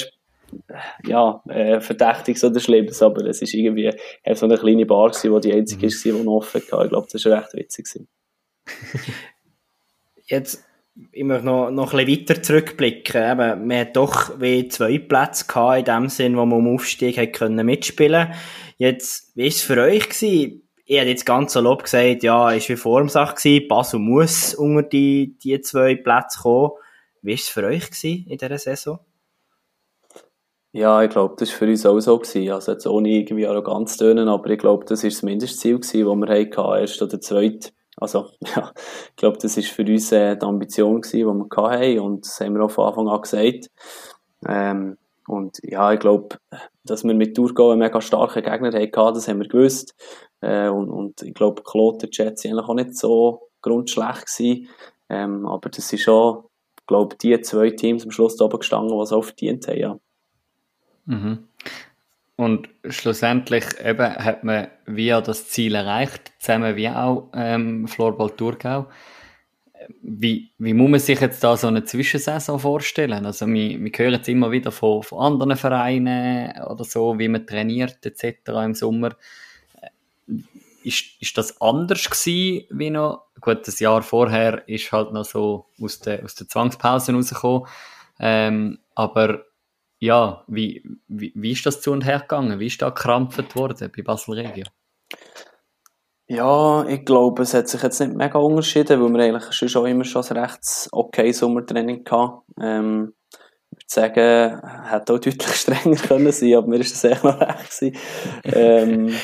Speaker 4: ja, äh, Verdächtiges oder Schlimmes, aber es ist irgendwie so eine kleine Bar gewesen, wo die einzige mhm. ist, die noch offen war. Ich glaube, das war recht witzig.
Speaker 3: Jetzt, möchte noch, noch ein bisschen weiter zurückblicken. Eben, man hat doch wie zwei Plätze gehabt, in dem Sinn, wo man am Aufstieg hat können mitspielen Jetzt, wie war es für euch gewesen? Ich hätte jetzt ganz salopp gesagt, ja, ist wie Formsache gewesen. Basel muss unter die, die zwei Plätze kommen. Wie war es für euch gewesen in dieser Saison?
Speaker 4: Ja, ich glaube, das war für uns auch so. Gewesen. Also jetzt ohne irgendwie Arroganz zu tönen, aber ich glaube, das war das Mindestziel, das wir hatten, erst oder zweit. Also, ja, ich glaube, das war für uns äh, die Ambition, gewesen, die wir hatten und das haben wir auch von Anfang an gesagt. Ähm, und ja, ich glaube, dass wir mit Thurgau einen mega starken Gegner hatten, das haben wir gewusst. Äh, und, und ich glaube, Kloten Jets waren auch nicht so grundschlecht gewesen. Ähm, aber das ist schon, glaube, die zwei Teams am Schluss da oben gestanden, die es auch verdient haben, ja.
Speaker 2: Mhm. Und schlussendlich eben hat man via das Ziel erreicht, zusammen wie auch ähm, Floorball Thurgau. Wie, wie muss man sich jetzt da so eine Zwischensaison vorstellen? Also wir, wir hören jetzt immer wieder von, von anderen Vereinen oder so, wie man trainiert etc. im Sommer. Ist, ist das anders gewesen wie noch? Gut, das Jahr vorher ist halt noch so aus der, aus der Zwangspause rausgekommen. Ähm, aber ja, wie, wie, wie ist das zu und her gegangen? Wie ist da gekrampft worden bei Basel Regio?
Speaker 4: Ja, ich glaube, es hat sich jetzt nicht mega unterschieden, weil wir eigentlich schon immer schon ein recht okay Sommertraining hatten. Ähm, ich würde sagen, hätte auch deutlich strenger können sein, aber mir ist das echt noch recht ähm,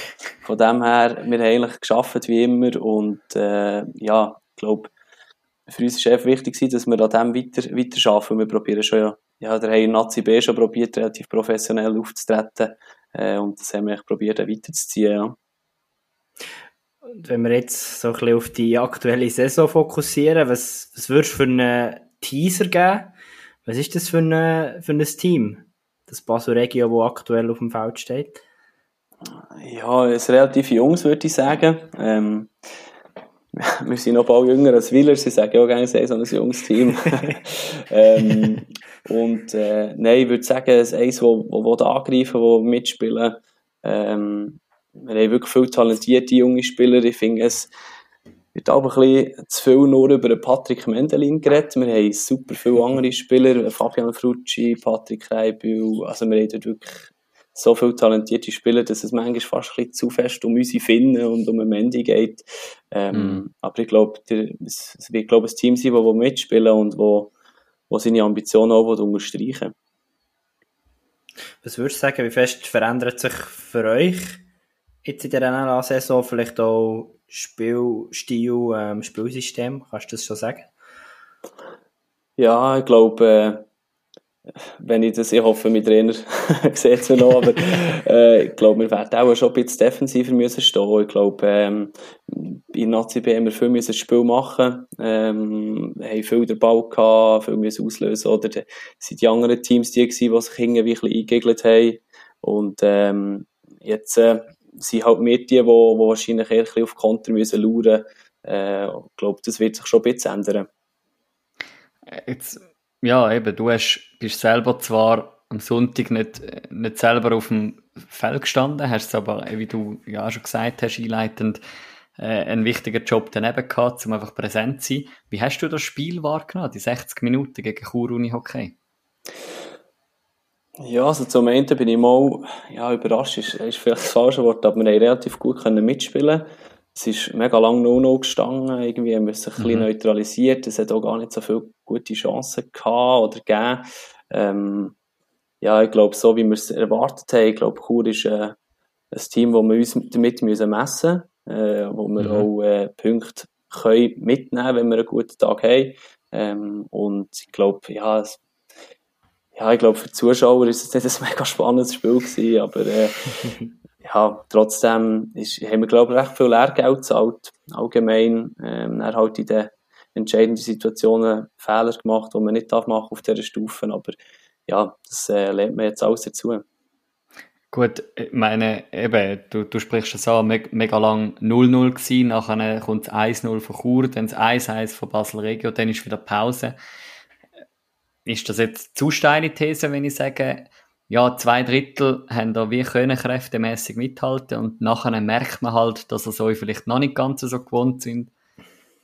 Speaker 4: von dem her, wir haben eigentlich geschafft wie immer und äh, ja, ich glaube, für uns war es wichtig, dass wir an dem weiter, weiter arbeiten. Wir probieren schon ja ja, der hat Nazi B schon probiert, relativ professionell aufzutreten. Äh, und das haben wir probiert, weiterzuziehen. Ja.
Speaker 3: Und wenn wir jetzt so ein bisschen auf die aktuelle Saison fokussieren, was, was würdest du für einen Teaser geben? Was ist das für, eine, für ein Team? Das Basel Regio, das aktuell auf dem Feld steht?
Speaker 4: Ja, es ist relativ junges, würde ich sagen. Ähm, wir sind noch ein paar jünger als Willer, sie sagen ja gerne, sie so ein junges Team. ähm, und äh, nein, ich würde sagen, es ist eins, wo, wo, wo angreifen, wo mitspielen. Ähm, wir haben wirklich viele talentierte junge Spieler. Ich finde, es wird aber ein bisschen zu viel nur über Patrick Mendelin geredet. Wir haben super viele andere Spieler, Fabian Frucci, Patrick Reibühl. Also wir haben dort wirklich so viele talentierte Spieler, dass es manchmal fast ein bisschen zu fest um unsere Finnen und um ein Mendy geht. Ähm, mm. Aber ich glaube, es wird glaube ein Team sein, das mitspielen und wo, wo seine Ambitionen auch unterstreichen
Speaker 3: Was würdest du sagen, wie fest verändert sich für euch jetzt in der NLA-Saison vielleicht auch Spielstil, ähm, Spielsystem? Kannst du das schon sagen?
Speaker 4: Ja, ich glaube, äh, wenn ich das, ich hoffe, mein Trainer sieht es mir noch, aber äh, ich glaube, wir werden auch schon ein bisschen defensiver müssen stehen. Ich glaube, ähm, in Nazi B haben wir viel müssen das Spiel machen, ähm, haben viel den Ball gehabt, viel müssen auslösen, oder es sind die anderen Teams die gewesen, die sich irgendwie ein bisschen eingegelt haben und ähm, jetzt äh, sind halt wir die, die, die wahrscheinlich eher ein bisschen auf Konter müssen lauern. Äh, ich glaube, das wird sich schon ein bisschen ändern.
Speaker 2: Jetzt ja, eben, du hast, bist selber zwar am Sonntag nicht, nicht selber auf dem Feld gestanden, hast es aber, wie du ja schon gesagt hast, einleitend, äh, einen wichtigen Job daneben gehabt, um einfach präsent zu sein. Wie hast du das Spiel wahrgenommen, die 60 Minuten gegen Chur Uni Hockey?
Speaker 4: Ja, also zum einen bin ich mal ja, überrascht, ist, ist vielleicht das falsche Wort, aber wir haben relativ gut können mitspielen es ist mega lang No-No gestanden, irgendwie haben wir sich ein bisschen mhm. neutralisiert, es hat auch gar nicht so viele gute Chancen gehabt oder gegeben. Ähm, ja, ich glaube, so wie wir es erwartet haben, ich glaube, Chur ist äh, ein Team, wo wir uns damit müssen messen müssen, äh, wo wir mhm. auch äh, Punkte können mitnehmen wenn wir einen guten Tag haben. Ähm, und ich glaube, ja, es, ja, ich glaube, für die Zuschauer ist es nicht ein mega spannendes Spiel gewesen, aber äh, ja, trotzdem ist, haben wir, glaube ich, recht viel Lehrgeld gezahlt, allgemein. Ähm, er halt in den entscheidenden Situationen Fehler gemacht, die man nicht darf machen auf dieser Stufe, aber ja, das äh, lernt man jetzt alles dazu.
Speaker 2: Gut, ich meine, eben, du, du sprichst es an, me mega lang 0-0 gewesen, nachher kommt es 1-0 von Chur, dann das 1-1 von Basel Regio, dann ist wieder Pause. Ist das jetzt zu steile These, wenn ich sage, ja, zwei Drittel haben da wie können kräftemäßig mithalten und nachher merkt man halt, dass er so vielleicht noch nicht ganz so gewohnt sind,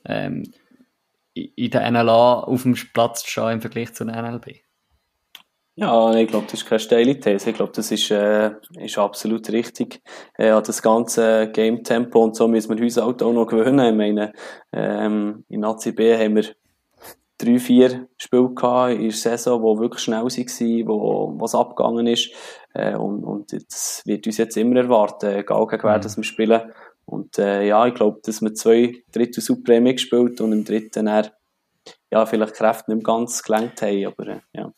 Speaker 2: ähm, in der NLA auf dem Platz zu stehen im Vergleich zu der NLB.
Speaker 4: Ja, ich glaube, das ist keine steile These. Ich glaube, das ist, äh, ist absolut richtig. Äh, an das ganze Game-Tempo und so müssen wir uns halt auch noch gewöhnen. Ich meine, ähm, in ACB haben wir drei, vier Spiele gehabt in der Saison, die wirklich schnell waren, wo was abgegangen ist. Äh, und, und das wird uns jetzt immer erwarten, egal gegen wer, mhm. dass wir spielen. Und äh, ja, ich glaube, dass wir zwei Drittel Supreme gespielt und im dritten dann, ja, vielleicht Kräfte nicht ganz gelenkt haben, aber äh, ja.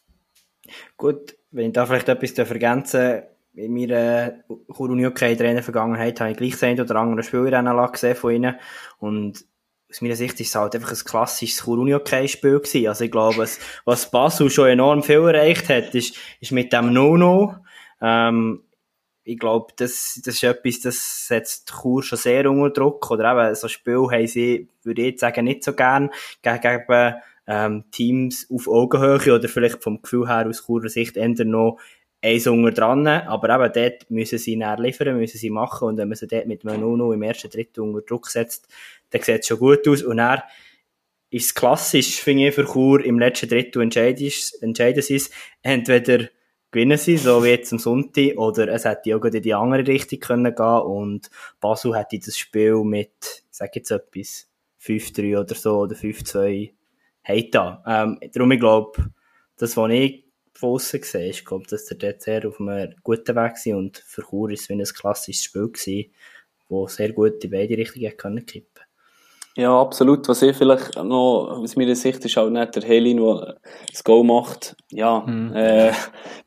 Speaker 3: Gut, wenn ich da vielleicht etwas ergänzen in meiner Chur-Union-Trainer-Vergangenheit habe ich gleich ein oder andere Spielrennen gesehen von ihnen und aus meiner Sicht ist es halt einfach ein klassisches Chur-Union-Spiel gewesen. Also ich glaube, was, was Basel schon enorm viel erreicht hat, ist, ist mit dem No-No, ähm, ich glaube, das, das ist etwas, das setzt Chur schon sehr unter Druck. Oder eben, so Spiel haben sie, würde ich jetzt sagen, nicht so gern gegen, ähm, Teams auf Augenhöhe oder vielleicht vom Gefühl her aus Churer Sicht eher noch eins unter dran. Aber eben dort müssen sie näher liefern, müssen sie machen. Und wenn man sie dort mit einem Nuno im ersten Drittel unter Druck setzt, dann sieht es schon gut aus. Und er ist klassisch, finde ich, für Chur im letzten Drittel entscheiden, sie es. Entweder gewinnen sie, so wie jetzt am Sonntag, oder es hätte auch in die andere Richtung können gehen und Basel hätte das Spiel mit, sag jetzt etwas, 5-3 oder so, oder 5-2 hat da. Ähm, darum, ich glaube, das, was ich von außen sehe, ist, glaube, dass der sehr auf einem guten Weg war und für Chur ist es wie ein klassisches Spiel gewesen, wo sehr gut in beide Richtungen können kippen
Speaker 4: ja, absolut. Was ich vielleicht noch aus meiner Sicht ist auch nicht der Helin, der das Goal macht. Ja, mhm. äh,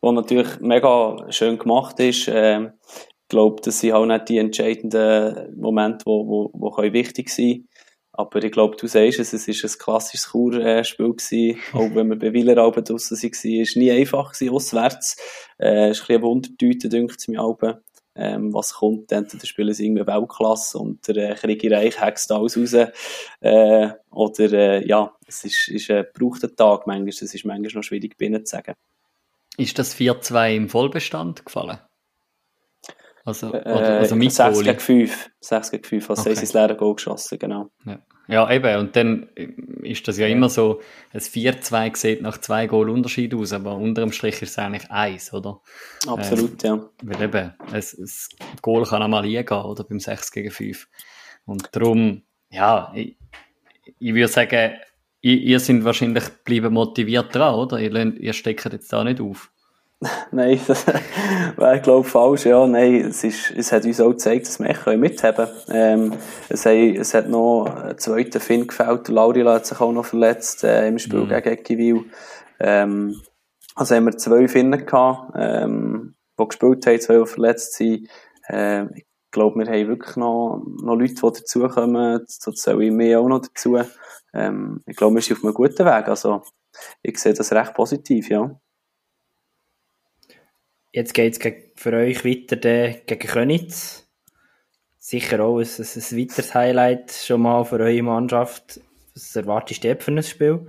Speaker 4: was natürlich mega schön gemacht ist. Äh, ich glaube, das sind auch nicht die entscheidenden Momente, die wo, wo, wo wichtig sein. Aber ich glaube, du sagst es, es war ein klassisches Chur-Spiel gewesen. Auch wenn wir bei Willeralben draussen waren, war es nie einfach gewesen, auswärts. Äh, es ist ein bisschen Wundertüte, denke ich mir Alben. Ähm, was kommt, entweder spielen sie irgendwie Weltklasse und der äh, Krieg Reich hext alles raus. Äh, oder, äh, ja, es ist, ist ein gebrauchter Tag manchmal. Es ist manchmal noch schwierig, binnen zu sagen.
Speaker 2: Ist das 4-2 im Vollbestand gefallen?
Speaker 4: Also, oder, also mit 6 gegen 5. 6 gegen 5, also okay. sie ins leere Goal geschossen, genau.
Speaker 2: Ja. Ja. eben, und dann ist das ja, ja. immer so, ein 4-2 sieht nach zwei Goal Unterschied aus, aber unter dem Strich ist es eigentlich eins, oder?
Speaker 4: Absolut, ähm, ja.
Speaker 2: Weil eben, ein, ein Goal kann auch mal liegen, oder, beim 6 gegen 5. Und darum, ja, ich, ich würde sagen, ihr, ihr seid wahrscheinlich bleiben motiviert dran, oder? Ihr, ihr steckt jetzt da nicht auf.
Speaker 4: Nein, das wäre, ich glaube, falsch. Ja, nein, es, ist, es hat uns auch gezeigt, dass wir echt mithaben können. Ähm, es, haben, es hat noch einen zweiten Finn gefällt. Laurila hat sich auch noch verletzt äh, im Spiel mhm. gegen Eckiville. Ähm, also haben wir zwei Finnen gehabt, ähm, die gespielt haben, zwei, die verletzt sind. Ähm, ich glaube, wir haben wirklich noch, noch Leute, die dazukommen. Das zähle ich mir auch noch dazu. Ähm, ich glaube, wir sind auf einem guten Weg. Also, ich sehe das recht positiv, ja.
Speaker 3: Jetzt geht es für euch weiter gegen Könitz. Sicher auch ein, ein, weiteres Highlight schon mal für eure Mannschaft. Was erwartest du für ein Spiel?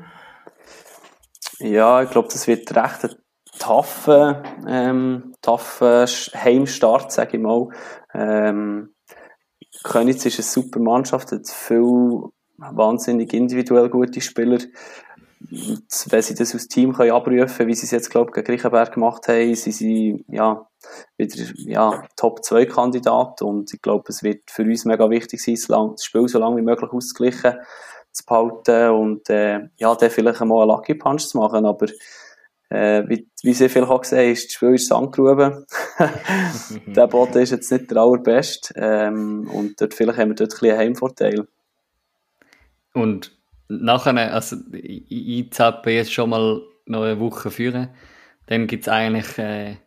Speaker 4: Ja, ich glaube, das wird recht ein tougher, ähm, tougher Heimstart, sage ich mal. Ähm, Könitz ist eine super Mannschaft, hat viele wahnsinnig individuell gute Spieler wenn sie das aus Team können abrufen können, wie sie es jetzt, glaube ich, gegen Griechenberg gemacht haben, sind sie, ja, wieder, ja, Top-2-Kandidat und ich glaube, es wird für uns mega wichtig sein, das Spiel so lange wie möglich auszugleichen, zu behalten und, äh, ja, dann vielleicht einmal einen Lucky Punch zu machen, aber, äh, wie, wie sie vielleicht auch gesehen ist, das Spiel ist Sandgrube. der Boden ist jetzt nicht der allerbeste, ähm, und dort, vielleicht haben wir dort ein bisschen einen Heimvorteil.
Speaker 2: Und nachher, also ich, zappe jetzt schon mal noch eine Woche führen, dann gibt es eigentlich äh,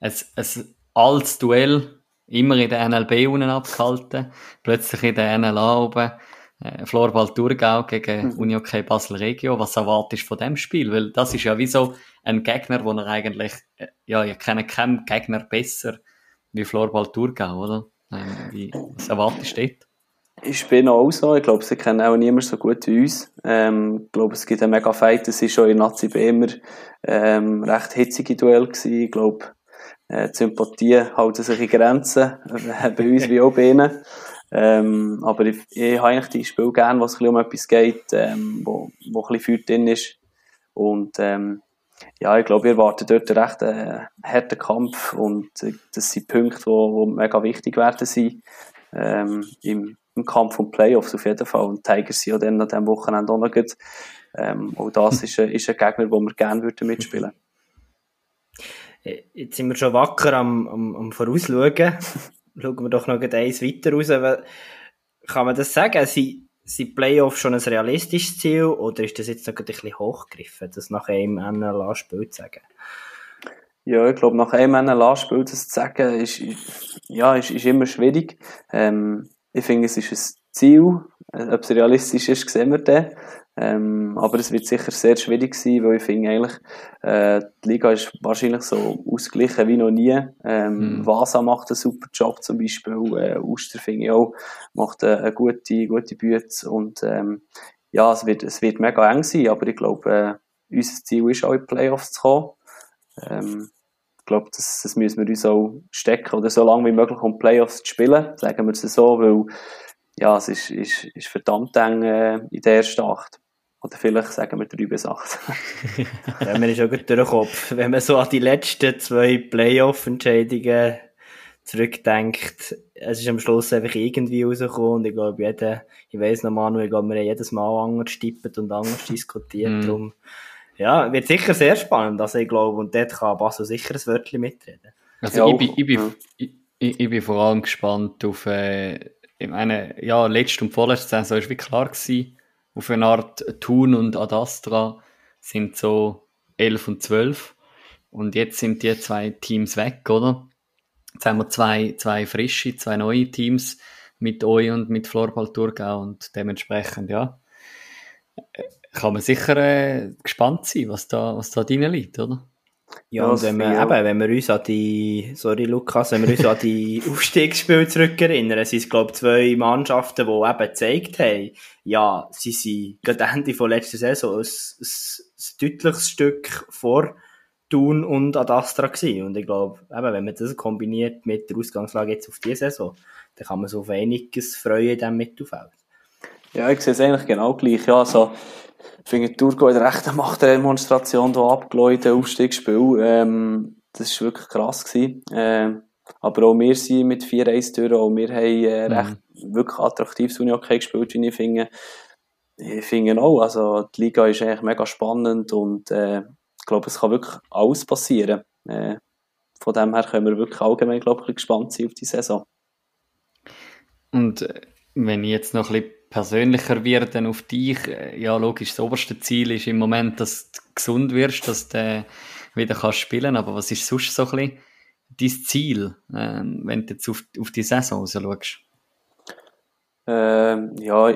Speaker 2: ein, ein altes Duell, immer in der NLB unten abgehalten, plötzlich in der NLA oben, äh, Florball Thurgau gegen mhm. Unihockey Basel Regio. Was erwartest du von dem Spiel? Weil das ist ja wie so ein Gegner, wo er eigentlich, äh, ja, ich kenne keinen Gegner besser wie Florball Thurgau, oder? Wie, was erwartest du dort?
Speaker 4: Ich bin auch so. Ich glaube, sie kennen auch niemand so gut wie uns. Ähm, ich glaube, es gibt einen mega Fight. Es war schon in Nazi B immer ähm, recht hitzige Duell gewesen. Ich glaube, äh, die Sympathie halten sich in Grenzen. Bei uns wie auch bei ihnen. Ähm, aber ich, ich habe eigentlich die Spiele gerne, bisschen um etwas geht, ähm, wo, wo ein bisschen Feuer drin ist. Und, ähm, ja, ich glaube, wir erwarten dort einen recht äh, harten Kampf und äh, das sind Punkte, die, mega wichtig werden sein ähm, im, im Kampf um Playoffs auf jeden Fall. Und Tigers sind ja dann an diesem Wochenende auch noch gut. Ähm, auch das ist, ein, ist ein Gegner, wo wir gerne würden mitspielen
Speaker 3: äh, Jetzt sind wir schon wacker am, am, am Vorausschauen. Schauen wir doch noch eins weiter raus. Kann man das sagen? Sind, sind Playoffs schon ein realistisches Ziel oder ist das jetzt noch ein bisschen hochgegriffen, das nach einem NLA-Spiel zu sagen?
Speaker 4: Ja, ich glaube, nach einem NLA-Spiel das zu sagen, ist, ja, ist, ist immer schwierig. Ähm, ich finde, es ist ein Ziel. Ob es realistisch ist, sehen wir dann. Ähm, aber es wird sicher sehr schwierig sein, weil ich finde eigentlich, äh, die Liga ist wahrscheinlich so ausgeglichen wie noch nie. Ähm, mhm. Vasa macht einen super Job zum Beispiel, äh, Uster finde ich auch, macht eine, eine gute, gute Bühne und ähm, ja, es wird, es wird mega eng sein, aber ich glaube, äh, unser Ziel ist auch in die Playoffs zu kommen. Ähm, ich glaube, das, das müssen wir uns auch stecken oder so lange wie möglich um Playoffs zu spielen, sagen wir es so, weil ja, es ist, ist, ist verdammt eng äh, in der ersten Acht. Oder vielleicht sagen wir 3 bis 8.
Speaker 3: ja, mir ist auch gut durch den Kopf. Wenn man so an die letzten zwei Playoff-Entscheidungen zurückdenkt, es ist am Schluss einfach irgendwie rausgekommen und ich glaube, jeder, ich weiss noch mal, ich glaube, wir haben jedes Mal anders stippet und anders diskutiert, mm. darum, ja, wird sicher sehr spannend, also ich glaube, und dort kann Basso sicher ein Wörtchen mitreden.
Speaker 2: Also ja, ich, bin, ich, bin, ich, ich, bin vor allem gespannt auf, äh, ich meine, ja, letzte und vorletzte Saison war wie klar gewesen, auf eine Art Thun und Adastra sind so 11 und 12. Und jetzt sind die zwei Teams weg, oder? Jetzt haben wir zwei, zwei frische, zwei neue Teams mit euch und mit Florbal Thurgau und dementsprechend, ja, kann man sicher äh, gespannt sein, was da, was da drin liegt, oder?
Speaker 3: Ja, und wenn wir, eben, wenn wir uns an die, sorry Lukas, wenn wir uns an die Aufstiegsspiele zurückerinnern, es sind, glaube ich, zwei Mannschaften, die eben gezeigt haben, ja, sie sind gerade Ende von letzter Saison ein, ein, ein deutliches Stück vor Thun und Adastra gewesen. Und ich glaube, eben, wenn man das kombiniert mit der Ausgangslage jetzt auf diese Saison, dann kann man sich auf einiges freuen in diesem Mittelfeld.
Speaker 4: Ja, ich sehe es eigentlich genau gleich. Ja, also, ich finde, Turgo hat recht eine Machtdemonstration hier abgeläutet, Aufstiegsspiel. Ähm, das war wirklich krass. Gewesen. Ähm, aber auch wir sind mit 4-1 durch, auch wir haben äh, mhm. recht wirklich attraktives Unihockey gespielt, wie ich finde. Ich finde auch, also die Liga ist eigentlich mega spannend und äh, ich glaube, es kann wirklich alles passieren. Äh, von dem her können wir wirklich allgemein, glaube ich, gespannt sein auf die Saison.
Speaker 2: Und äh, wenn ich jetzt noch ein bisschen persönlicher wird dann auf dich. Äh, ja, logisch, das oberste Ziel ist im Moment, dass du gesund wirst, dass du wieder kannst spielen Aber was ist sonst so ein bisschen dein Ziel, ähm, wenn du jetzt auf, auf die Saison schaust?
Speaker 4: Ähm, ja,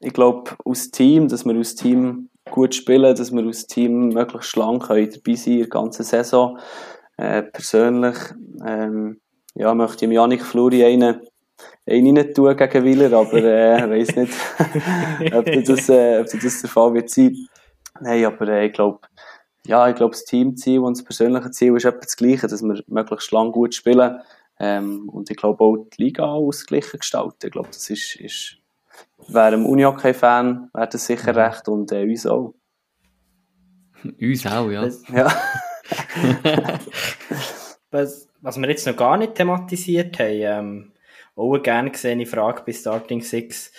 Speaker 4: ich, glaube, aus Team, dass wir aus Team gut spielen, dass wir aus Team möglichst schlank können dabei sein in der ganzen Saison. Äh, persönlich ähm, ja, möchte ich Janik Fluri einen einen rein tun gegen Willer, aber äh, ich weiss nicht, ob, das, äh, ob das der Fall wird sein. Nein, aber äh, ich glaube, ja, ich glaube, das Teamziel und das persönliche Ziel ist etwa das Gleiche, dass wir möglichst lang gut spielen. Ähm, und ich glaube auch die Liga ausgeglichen gestalten. Ich glaube, das ist, ist wer ein Unihockey-Fan, wäre das sicher mhm. recht und äh, uns auch.
Speaker 2: uns auch, ja.
Speaker 3: ja. was, was wir jetzt noch gar nicht thematisiert haben, ähm, auch eine gerne gesehene Frage bei Starting Six.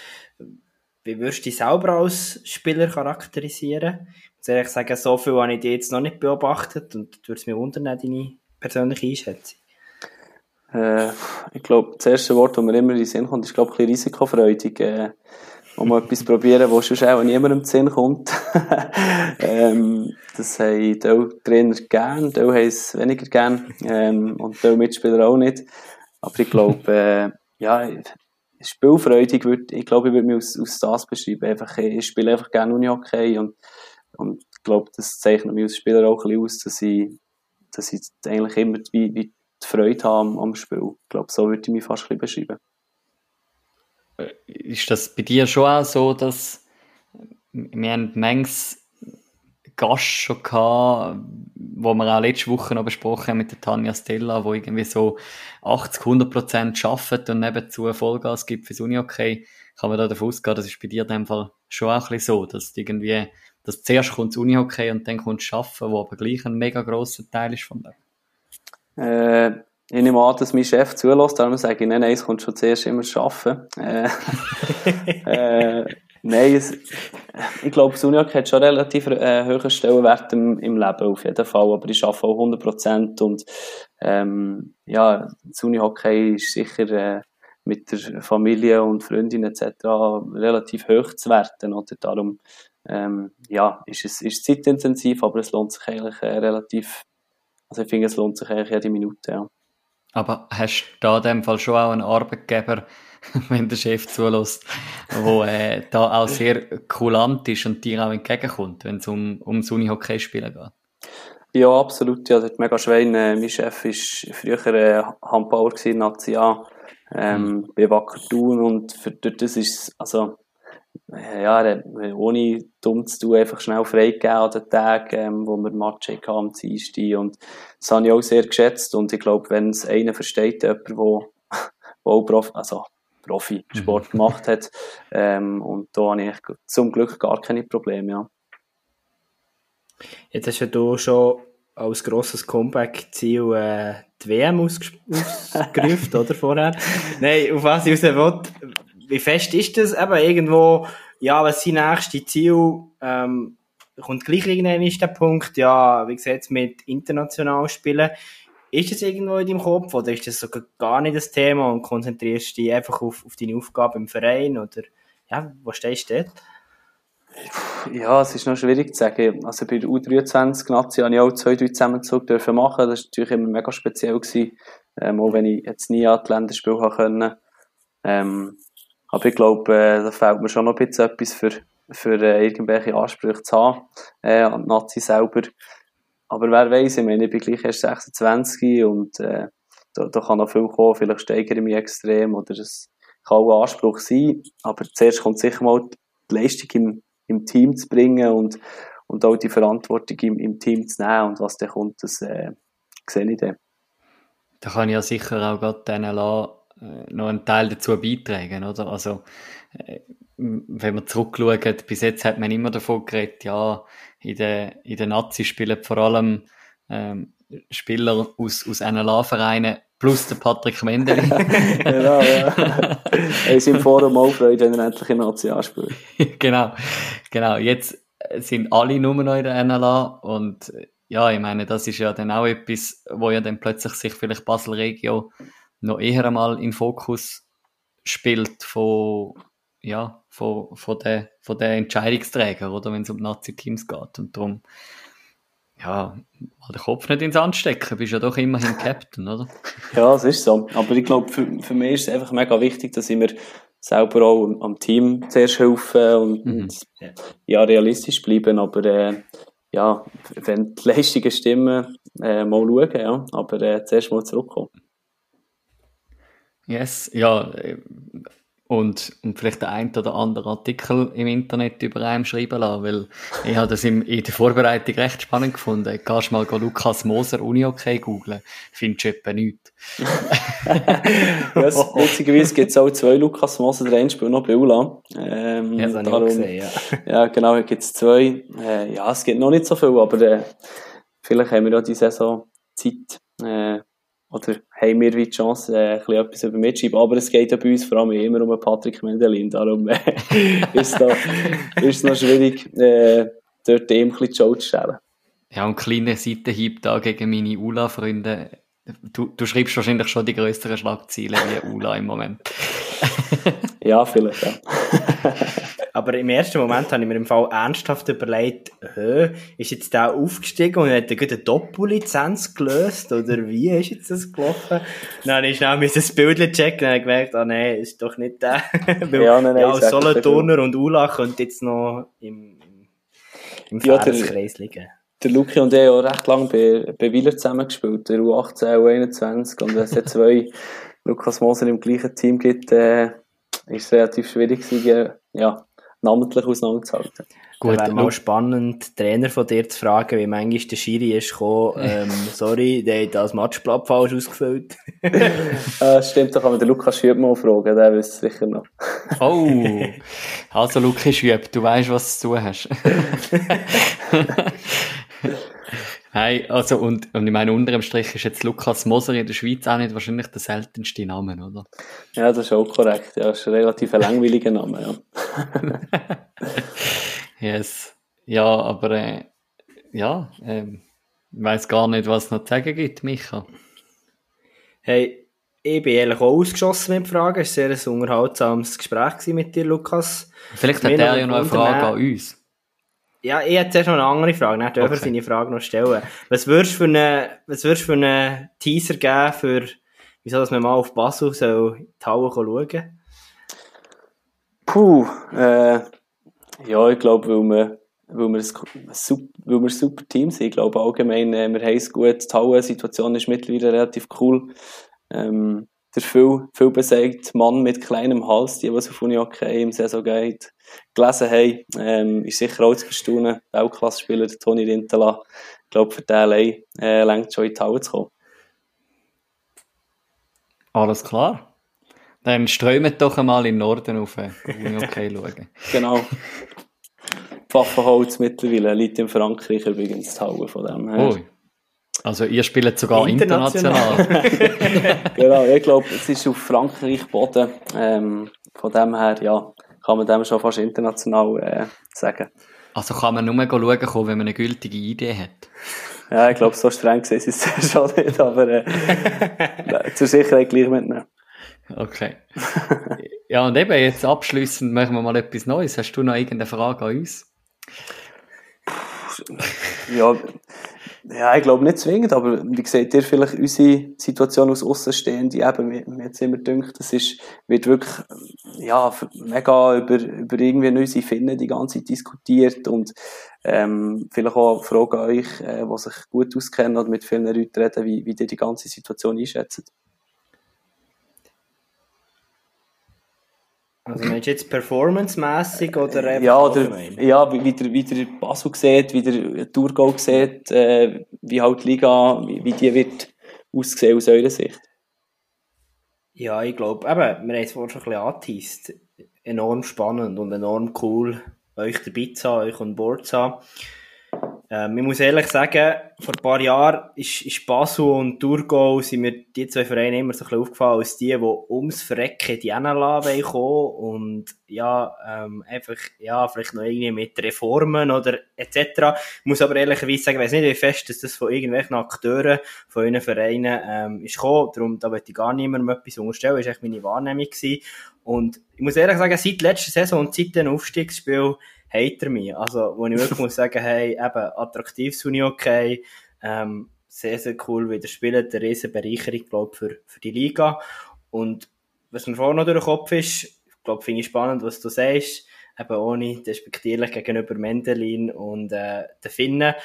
Speaker 3: Wie würdest du dich selber als Spieler charakterisieren? Ich muss ehrlich sagen, so viel habe ich dich jetzt noch nicht beobachtet und würde es mich wundern, deine persönliche Einschätzung.
Speaker 4: Äh, ich glaube, das erste Wort, das mir immer in den Sinn kommt, ist, glaube ich, ein bisschen risikofreudig. Äh, um etwas probieren, was schon auch niemandem in den Sinn kommt. ähm, das haben die Trainer gern, die haben es weniger gern ähm, und die Mitspieler auch nicht. Aber ich glaube, äh, ja, spielfreudig würde, ich glaube, ich würde mich aus, aus das beschreiben. Einfach, ich spiele einfach gerne Unihockey und, und ich glaube, das zeichnet mich als Spieler auch ein bisschen aus, dass ich, dass ich eigentlich immer wie, die Freude haben am Spiel. Ich glaube, so würde ich mich fast ein beschreiben.
Speaker 2: Äh, ist das bei dir schon auch so, dass wir haben manches Gast schon gehabt, wo wir auch letzte Woche noch besprochen haben mit der Tanja Stella, wo irgendwie so 80, 100 Prozent arbeitet und nebenzu Vollgas gibt fürs Uni-Okay. Kann man da davon ausgehen, das ist bei dir in dem Fall schon auch ein bisschen so, dass irgendwie, dass zuerst kommt das Uni-Hockey und dann kommt das Arbeiten, wo aber gleich ein mega grosser Teil ist von dem.
Speaker 4: Äh, ich nehme an, dass mein Chef zulässt, darum sage ich, nein, nein, es kommt schon zuerst immer das Arbeiten. Äh, äh, nein, es, ich glaube, das Unihockey hat schon relativ äh, hohen Stellenwert im, im Leben, auf jeden Fall, aber ich arbeite auch 100% und ähm, ja, das Unihockey ist sicher äh, mit der Familie und Freundinnen etc. relativ hoch zu werten, oder? Darum, ähm, ja, ist es ist zeitintensiv, aber es lohnt sich eigentlich äh, relativ, also ich finde, es lohnt sich eigentlich jede Minute, ja.
Speaker 2: Aber hast du da in dem Fall schon auch einen Arbeitgeber, wenn der Chef zulässt, der äh, da auch sehr kulant ist und dir auch entgegenkommt, wenn es um, ums Unihockey spielen geht?
Speaker 4: Ja, absolut. Ja, das hat mega Schwein. Äh, mein Chef war früher äh, Handbauer in Nazi A, ähm, mhm. bei Wacker Thun und für das ist also äh, ja, ohne dumm zu tun, einfach schnell freigegeben an den Tagen, ähm, wo wir Match hatten am Dienstag. Und das habe ich auch sehr geschätzt. Und ich glaube, wenn es einer versteht, jemand, der auch Profi, also Profi-Sport mhm. gemacht hat, ähm, und da habe ich zum Glück gar keine Probleme, ja.
Speaker 3: Jetzt hast du schon als grosses Comeback-Ziel äh, die WM ausgerufen, oder, vorher? Nein, auf was ich raus will, wie fest ist das eben irgendwo, ja, was sind nächste Ziel, ähm, kommt gleich irgendwann ist der Punkt, ja, wie gesagt, mit international spielen, ist das irgendwo in deinem Kopf oder ist das sogar gar nicht das Thema und konzentrierst dich einfach auf, auf deine Aufgabe im Verein oder, ja, wo stehst du dort?
Speaker 4: Ja, es ist noch schwierig zu sagen. Also bei der U23 Nazi habe ich auch zwei, drei Zusammenzug dürfen machen. Das war natürlich immer mega speziell gewesen. Ähm, auch wenn ich jetzt nie an die Länderspiele können. Ähm, aber ich glaube, äh, da fehlt mir schon noch ein bisschen etwas für, für äh, irgendwelche Ansprüche zu haben, äh, an die Nazi selber. Aber wer weiß, ich meine, ich bin gleich erst 26 und äh, da, da kann noch viel kommen, vielleicht steigere ich mich extrem oder es kann auch ein Anspruch sein, aber zuerst kommt sicher mal die Leistung im, im Team zu bringen und, und auch die Verantwortung im, im Team zu nehmen und was dann kommt, das äh, sehe ich dann.
Speaker 2: Da kann ich ja sicher auch gerade denen lassen, äh, noch einen Teil dazu beitragen, oder? Also, äh, wenn man zurückschaut, bis jetzt hat man immer davon geredet, ja, in den, in den Nazis spielen vor allem ähm, Spieler aus, aus NLA-Vereinen plus der Patrick Mendel.
Speaker 4: genau, ja. Er ist im Forum auch Freude, wenn er endlich in Nazi anspielt.
Speaker 2: genau, genau. Jetzt sind alle nur noch in der NLA und ja, ich meine, das ist ja dann auch etwas, wo ja dann plötzlich sich vielleicht Basel-Regio noch eher einmal in Fokus spielt von, ja, von, von den von der Entscheidungsträger, oder, wenn es um Nazi-Teams geht. Und darum, ja, mal den Kopf nicht ins Sand stecken, bist ja doch immerhin Captain, oder?
Speaker 4: Ja, das ist so. Aber ich glaube, für, für mich ist es einfach mega wichtig, dass ich mir selber auch am Team zuerst helfen und, mhm. ja, realistisch bleiben. Aber äh, ja, wenn die Leistungen stimmen, äh, mal schauen, ja. Aber äh, zuerst mal zurückkommen.
Speaker 2: Yes, ja. Und, und vielleicht der ein oder andere Artikel im Internet über einen schreiben lassen, weil ich habe das in, in der Vorbereitung recht spannend gefunden. Kannst mal Lukas Moser Uni-OK googlen, findest du etwa nichts.
Speaker 4: yes, witzigerweise gibt es auch zwei Lukas Moser, der eine spielt noch bei Ula. Ähm,
Speaker 3: ja, das darum, gesehen, ja.
Speaker 4: ja, genau, gibt es zwei. Äh, ja, es gibt noch nicht so viel, aber äh, vielleicht haben wir ja diese Saison Zeit, äh, oder haben wir die Chance, äh, ein etwas über mitschreiben. Aber es geht ja bei uns vor allem immer um Patrick Mendelin. Darum äh, ist, es noch schwierig, äh, dort ihm ein bisschen die Show zu stellen.
Speaker 2: Ja, und kleiner Seitenhieb da gegen meine ULA-Freunde. Du, du schreibst wahrscheinlich schon die größeren Schlagzeilen wie ULA im Moment.
Speaker 4: ja, vielleicht, ja.
Speaker 3: Aber im ersten Moment habe ich mir im Fall ernsthaft überlegt, ist jetzt der aufgestiegen und hat eine Doppellizenz gelöst? Oder wie ist jetzt das gelaufen? Dann habe ich schnell das Bild checken und habe gemerkt, ah nein, ist doch nicht der. Weil, ja, nein, nein, ja, Solothurner und Ula könnte jetzt noch im, im, im ja, liegen.
Speaker 4: der Luki und ich haben auch recht lange bei, bei Wieler zusammengespielt, der U18, U21. Und wenn es jetzt zwei Lukas Moser im gleichen Team gibt, äh, ist es relativ schwierig, sie ja, namentlich auseinanderzuhalten.
Speaker 3: Gut, wäre mal spannend, Trainer von dir zu fragen, wie manchmal der Schiri ist gekommen, ähm, sorry, der hat das Matchblatt falsch ausgefüllt.
Speaker 4: äh, stimmt, da kann man den Lukas Schüb mal fragen, der weiß es sicher noch.
Speaker 2: oh, also Lukas Schüb, du weißt, was du zu hast. Hey, also, und, und ich meine, unter dem Strich ist jetzt Lukas Moser in der Schweiz auch nicht wahrscheinlich der seltenste Name, oder?
Speaker 4: Ja, das ist auch korrekt, ja, das ist ein relativ langweiliger Name, ja.
Speaker 2: Yes. Ja, aber äh, ja, ähm, ich weiß gar nicht, was es noch zu sagen gibt, Micha.
Speaker 3: Hey, ich bin ehrlich auch ausgeschossen mit Fragen. Es war ein sehr unterhaltsames Gespräch mit dir, Lukas.
Speaker 2: Vielleicht hat er ja noch eine Frage an uns.
Speaker 3: Ja, ich hätte zuerst noch eine andere Frage. Dann dürfen okay. seine Frage noch stellen. Was würdest du für einen, was würdest für einen Teaser geben, für, wieso, dass man mal auf Basel soll die Halle schauen
Speaker 4: Puh, äh, ja, ich glaube, weil wir, weil wir, ein, super, weil wir ein super Team sind. Ich glaube allgemein, äh, wir haben es gut. Die Hauen-Situation ist mittlerweile relativ cool. Ähm, der viel, viel besagt Mann mit kleinem Hals, die, was auf Unihockey im Saison geht, gelesen haben, ähm, ist sicher auch zu bestaunen. Weltklasse-Spieler, Toni Rintala. Ich glaube, für den allein äh, längt schon in die Halle zu kommen.
Speaker 2: Alles klar. Dann strömt doch einmal in den Norden auf, äh, okay schauen.
Speaker 4: genau. Pfaffenholz mittlerweile, liegt in Frankreich übrigens die Halle von dem her. Oh.
Speaker 2: Also ihr spielt sogar international.
Speaker 4: international. genau, ich glaube, es ist auf Frankreich Boden. Ähm, von dem her, ja, kann man dem schon fast international äh, sagen.
Speaker 2: Also kann man nur schauen wenn man eine gültige Idee hat?
Speaker 4: Ja, ich glaube, so streng gesehen ist es schon nicht, aber äh, zur Sicherheit gleich mitnehmen.
Speaker 2: Okay. ja, und eben jetzt abschließend machen wir mal etwas Neues. Hast du noch irgendeine Frage an uns?
Speaker 4: Ja, ja ich glaube nicht zwingend, aber wie seht ihr vielleicht unsere Situation aus Außenstehenden? Eben, mir, mir jetzt immer gedacht, das ist, wird wirklich, ja, mega über, über irgendwie unsere Finnen die ganze Zeit diskutiert und, ähm, vielleicht auch Fragen an euch, äh, die sich gut auskennen oder mit vielen Leuten reden, wie, wie ihr die ganze Situation einschätzt.
Speaker 3: Also meinst du jetzt performancemässig oder
Speaker 4: einfach Ja, oder, ja, wie, wie, der, wie der Basel sieht, wie der Thurgau sieht, äh, wie halt die Liga, wie, wie die wird aussehen aus eurer Sicht?
Speaker 3: Ja, ich glaube, eben, wir haben es vorhin schon ein bisschen angeteased. Enorm spannend und enorm cool, euch dabei zu haben, euch an Bord zu haben. Ähm, ich muss ehrlich sagen, vor ein paar Jahren ist, ist Basel und Thurgau sind mir die zwei Vereine immer so ein bisschen aufgefallen als die, die ums Verrecken die NLA kommen und ja, ähm, einfach, ja, vielleicht noch irgendwie mit Reformen oder etc. Ich muss aber ehrlicherweise sagen, ich weiß nicht, wie fest dass das von irgendwelchen Akteuren von euren Vereinen ähm, ist gekommen, darum, da möchte ich gar niemandem etwas unterstellen, das war echt meine Wahrnehmung gewesen. Und ich muss ehrlich sagen, seit letzter Saison und seit dem Aufstiegsspiel hat er mich. Also, wo ich wirklich muss sagen, hey, eben, attraktives Uni-Okay, ähm, sehr, sehr cool wie der spielt, eine riesen Bereicherung, glaube für, für die Liga. Und was mir vorher noch durch den Kopf ist, ich glaube, finde ich spannend, was du sagst, eben ohne despektierlich gegenüber Mendelin und äh, den Finnen.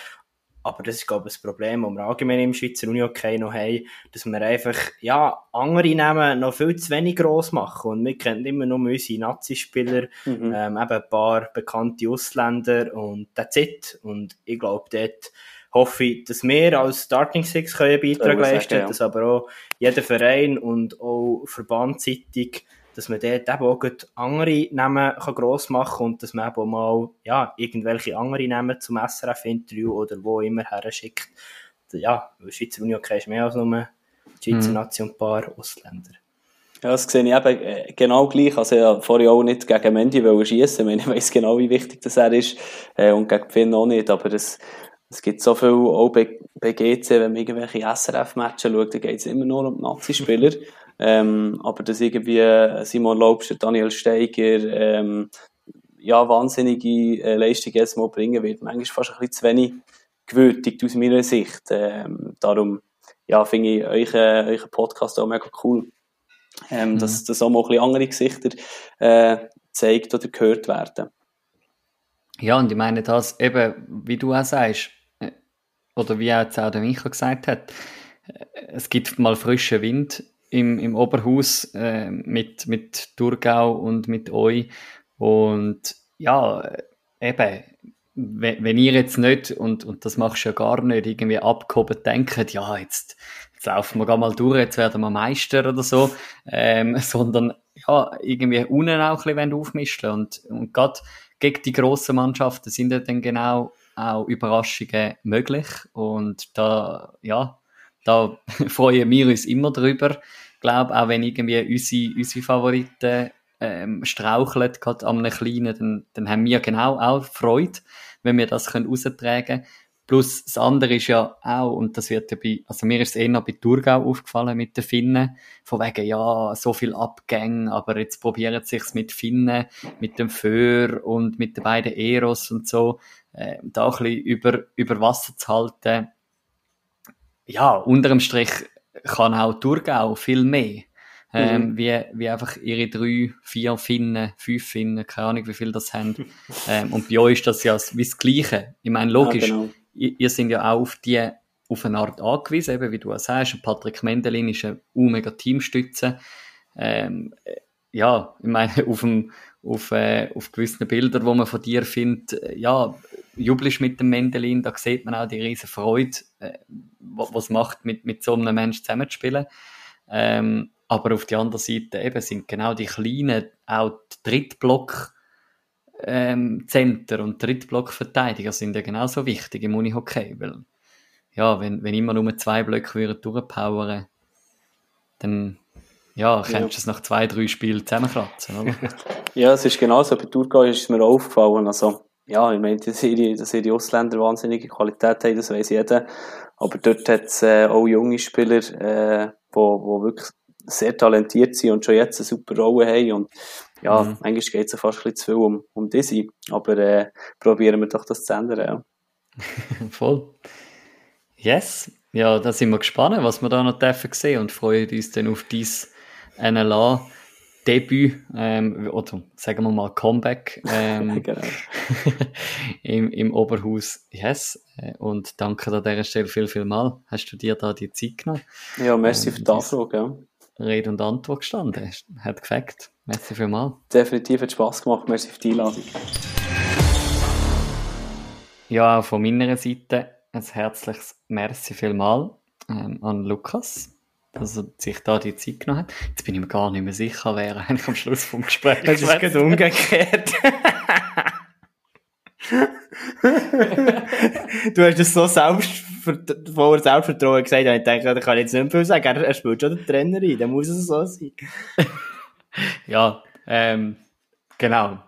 Speaker 3: Aber das ist, glaube ich, das Problem, das wir allgemein im Schweizer Uni-Hockey noch haben, dass wir einfach, ja, andere Namen noch viel zu wenig gross machen. Und wir kennen immer nur unsere Nazi-Spieler, mhm. ähm, eben ein paar bekannte Ausländer und that's it. Und ich glaube, dort hoffe ich, dass wir als Starting Six können einen Beitrag leisten können, ja. dass aber auch jeder Verein und auch verbandseitig dass man dort eben auch andere Namen kann gross machen kann und dass man eben mal ja, irgendwelche andere Namen zum SRF-Interview oder wo immer her schickt. Ja, weil Schweizer Union ist mehr als nur die Schweizer mhm. Nation und ein paar Ausländer.
Speaker 4: Ja, das sehe ich eben äh, genau gleich. Also, ja, vorher auch nicht gegen Mendy schießen. Ich weiß genau, wie wichtig das er ist. Äh, und gegen Finn auch nicht. Aber es, es gibt so viel, auch bei, bei GC, wenn man irgendwelche SRF-Matches schaut, da geht es immer nur um die Nazi-Spieler. Ähm, aber dass irgendwie Simon Lobster, Daniel Steiger, ähm, ja, wahnsinnige äh, Leistung jetzt mal bringen wird, manchmal fast ein bisschen zu wenig gewürdigt aus meiner Sicht. Ähm, darum, ja, finde ich euch, äh, euren Podcast auch mega cool. Ähm, mhm. dass, dass auch mal ein bisschen andere Gesichter äh, zeigt oder gehört werden.
Speaker 2: Ja, und ich meine das eben, wie du auch sagst, oder wie auch der Micha gesagt hat, es gibt mal frischen Wind im, im Oberhaus äh, mit, mit Thurgau und mit euch. Und ja, eben, wenn, ihr jetzt nicht, und, und das machst du ja gar nicht, irgendwie abgehoben denkt, ja, jetzt, jetzt laufen wir gar mal durch, jetzt werden wir Meister oder so, ähm, sondern ja, irgendwie unten auch ein bisschen aufmischen und, und gerade gegen die grossen Mannschaften sind ja dann genau auch Überraschungen möglich und da, ja, da freuen wir uns immer drüber. Ich glaube, auch wenn irgendwie unsere, unsere Favoriten ähm, straucheln, gerade an einem Kleinen, dann, dann haben wir genau auch Freude, wenn wir das können raustragen können. Plus das andere ist ja auch, und das wird ja bei, also mir ist es eher bei Thurgau aufgefallen mit den Finnen, von wegen, ja, so viel Abgänge, aber jetzt probieren sie es mit Finnen, mit dem Föhr und mit den beiden Eros und so, äh, da ein bisschen über, über Wasser zu halten. Ja, unterm Strich kann auch Thurgau viel mehr. Ähm, mhm. wie, wie einfach ihre drei, vier Finnen, fünf Finnen, keine Ahnung, wie viel das haben. ähm, und bei euch ist das ja wie das Gleiche. Ich meine, logisch, ja, genau ihr, ihr sind ja auch auf die auf eine Art angewiesen, eben wie du auch sagst. Patrick Mendelin ist eine mega Teamstütze. Ähm, äh, ja, ich meine, auf, dem, auf, äh, auf gewissen Bildern, wo man von dir findet, äh, ja, jubelst mit dem Mendelin, da sieht man auch die riesen Freude, äh, was macht, mit, mit so einem Menschen zusammenzuspielen. Ähm, aber auf der anderen Seite eben sind genau die kleinen, auch die Drittblock, ähm, Center und Drittblockverteidiger sind ja genauso wichtig im Unihockey, weil ja, wenn, wenn immer nur zwei Blöcke würden durchpowern, dann ja, könntest du ja. es nach zwei, drei Spielen zusammenkratzen, oder?
Speaker 4: ja, es ist genauso. Bei Thurgau ist es mir aufgefallen. Also, ja, ich meine, dass ihre, dass ihre Ausländer wahnsinnige Qualität haben, das weiß jeder. Aber dort hat es äh, auch junge Spieler, äh, wo, wo wirklich sehr talentiert sind und schon jetzt eine super Rolle haben. Und ja, mhm. manchmal geht es ja fast ein bisschen zu viel um, um diese. Aber äh, probieren wir doch das zu ändern. Ja.
Speaker 2: Voll. Yes. Ja, da sind wir gespannt, was wir da noch dürfen sehen und freuen uns dann auf dieses NLA. Debüt, ähm, oder sagen wir mal Comeback ähm, genau. im, im Oberhaus. Yes. Und danke an dieser Stelle viel, viel mal. Hast du dir da die Zeit genommen?
Speaker 4: Ja, merci ähm, für die Anfrage. Ja.
Speaker 2: Rede und Antwort gestanden. Hat gefällt. Merci vielmals.
Speaker 4: Definitiv hat Spass gemacht. Merci für die Einladung.
Speaker 2: Ja, auch von meiner Seite ein herzliches Merci vielmals ähm, an Lukas, dass er sich da die Zeit genommen hat. Jetzt bin ich mir gar nicht mehr sicher, wer eigentlich am Schluss vom Gespräch
Speaker 3: Das ist gerade umgekehrt. du hast es so selbst voller Selbstvertrauen gesagt, und ich denke, da kann ich jetzt nicht mehr viel sagen. Er, er spielt schon den Trainer ein, dann muss es so sein.
Speaker 2: ja, ähm, genau.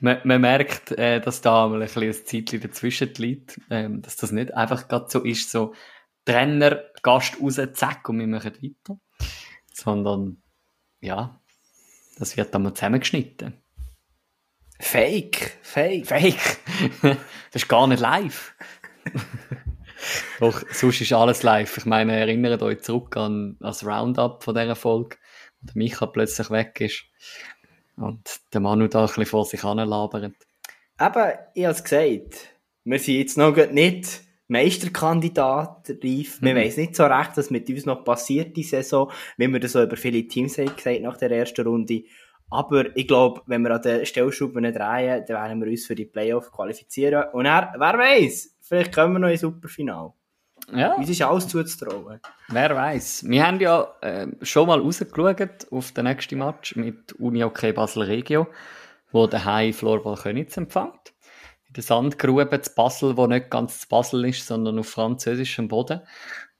Speaker 2: man, man, merkt, äh, dass da mal ein bisschen ein Zeitchen dazwischen liegt, ähm, dass das nicht einfach gerade so ist, so Trainer, Gast raus, zack, und wir machen weiter. Sondern, ja, das wird dann mal zusammengeschnitten.
Speaker 3: Fake, fake.
Speaker 2: Fake. das ist gar nicht live. Doch, sonst ist alles live. Ich meine, erinnert euch zurück an das Roundup von dieser Folge, wo der Micha plötzlich weg ist und der Manu da ein bisschen vor sich anlabert.
Speaker 3: Aber ich habe es gesagt, wir sind jetzt noch nicht Meisterkandidat reif. Mhm. Wir wissen nicht so recht, was mit uns noch passiert die Saison, wie wir das so über viele Teams haben gesagt nach der ersten Runde. Aber ich glaube, wenn wir an den Stellschrauben drehen, dann werden wir uns für die Playoff qualifizieren. Und er, wer weiß, vielleicht kommen wir noch ins Superfinale. Ja. Uns ist alles zuzutrauen.
Speaker 2: Wer weiß. Wir haben ja äh, schon mal rausgeschaut auf den nächsten Match mit Uni OK Basel Regio, wo der Hai Florball Könitz empfängt. In der Sandgrube zu Basel, wo nicht ganz zu Basel ist, sondern auf französischem Boden.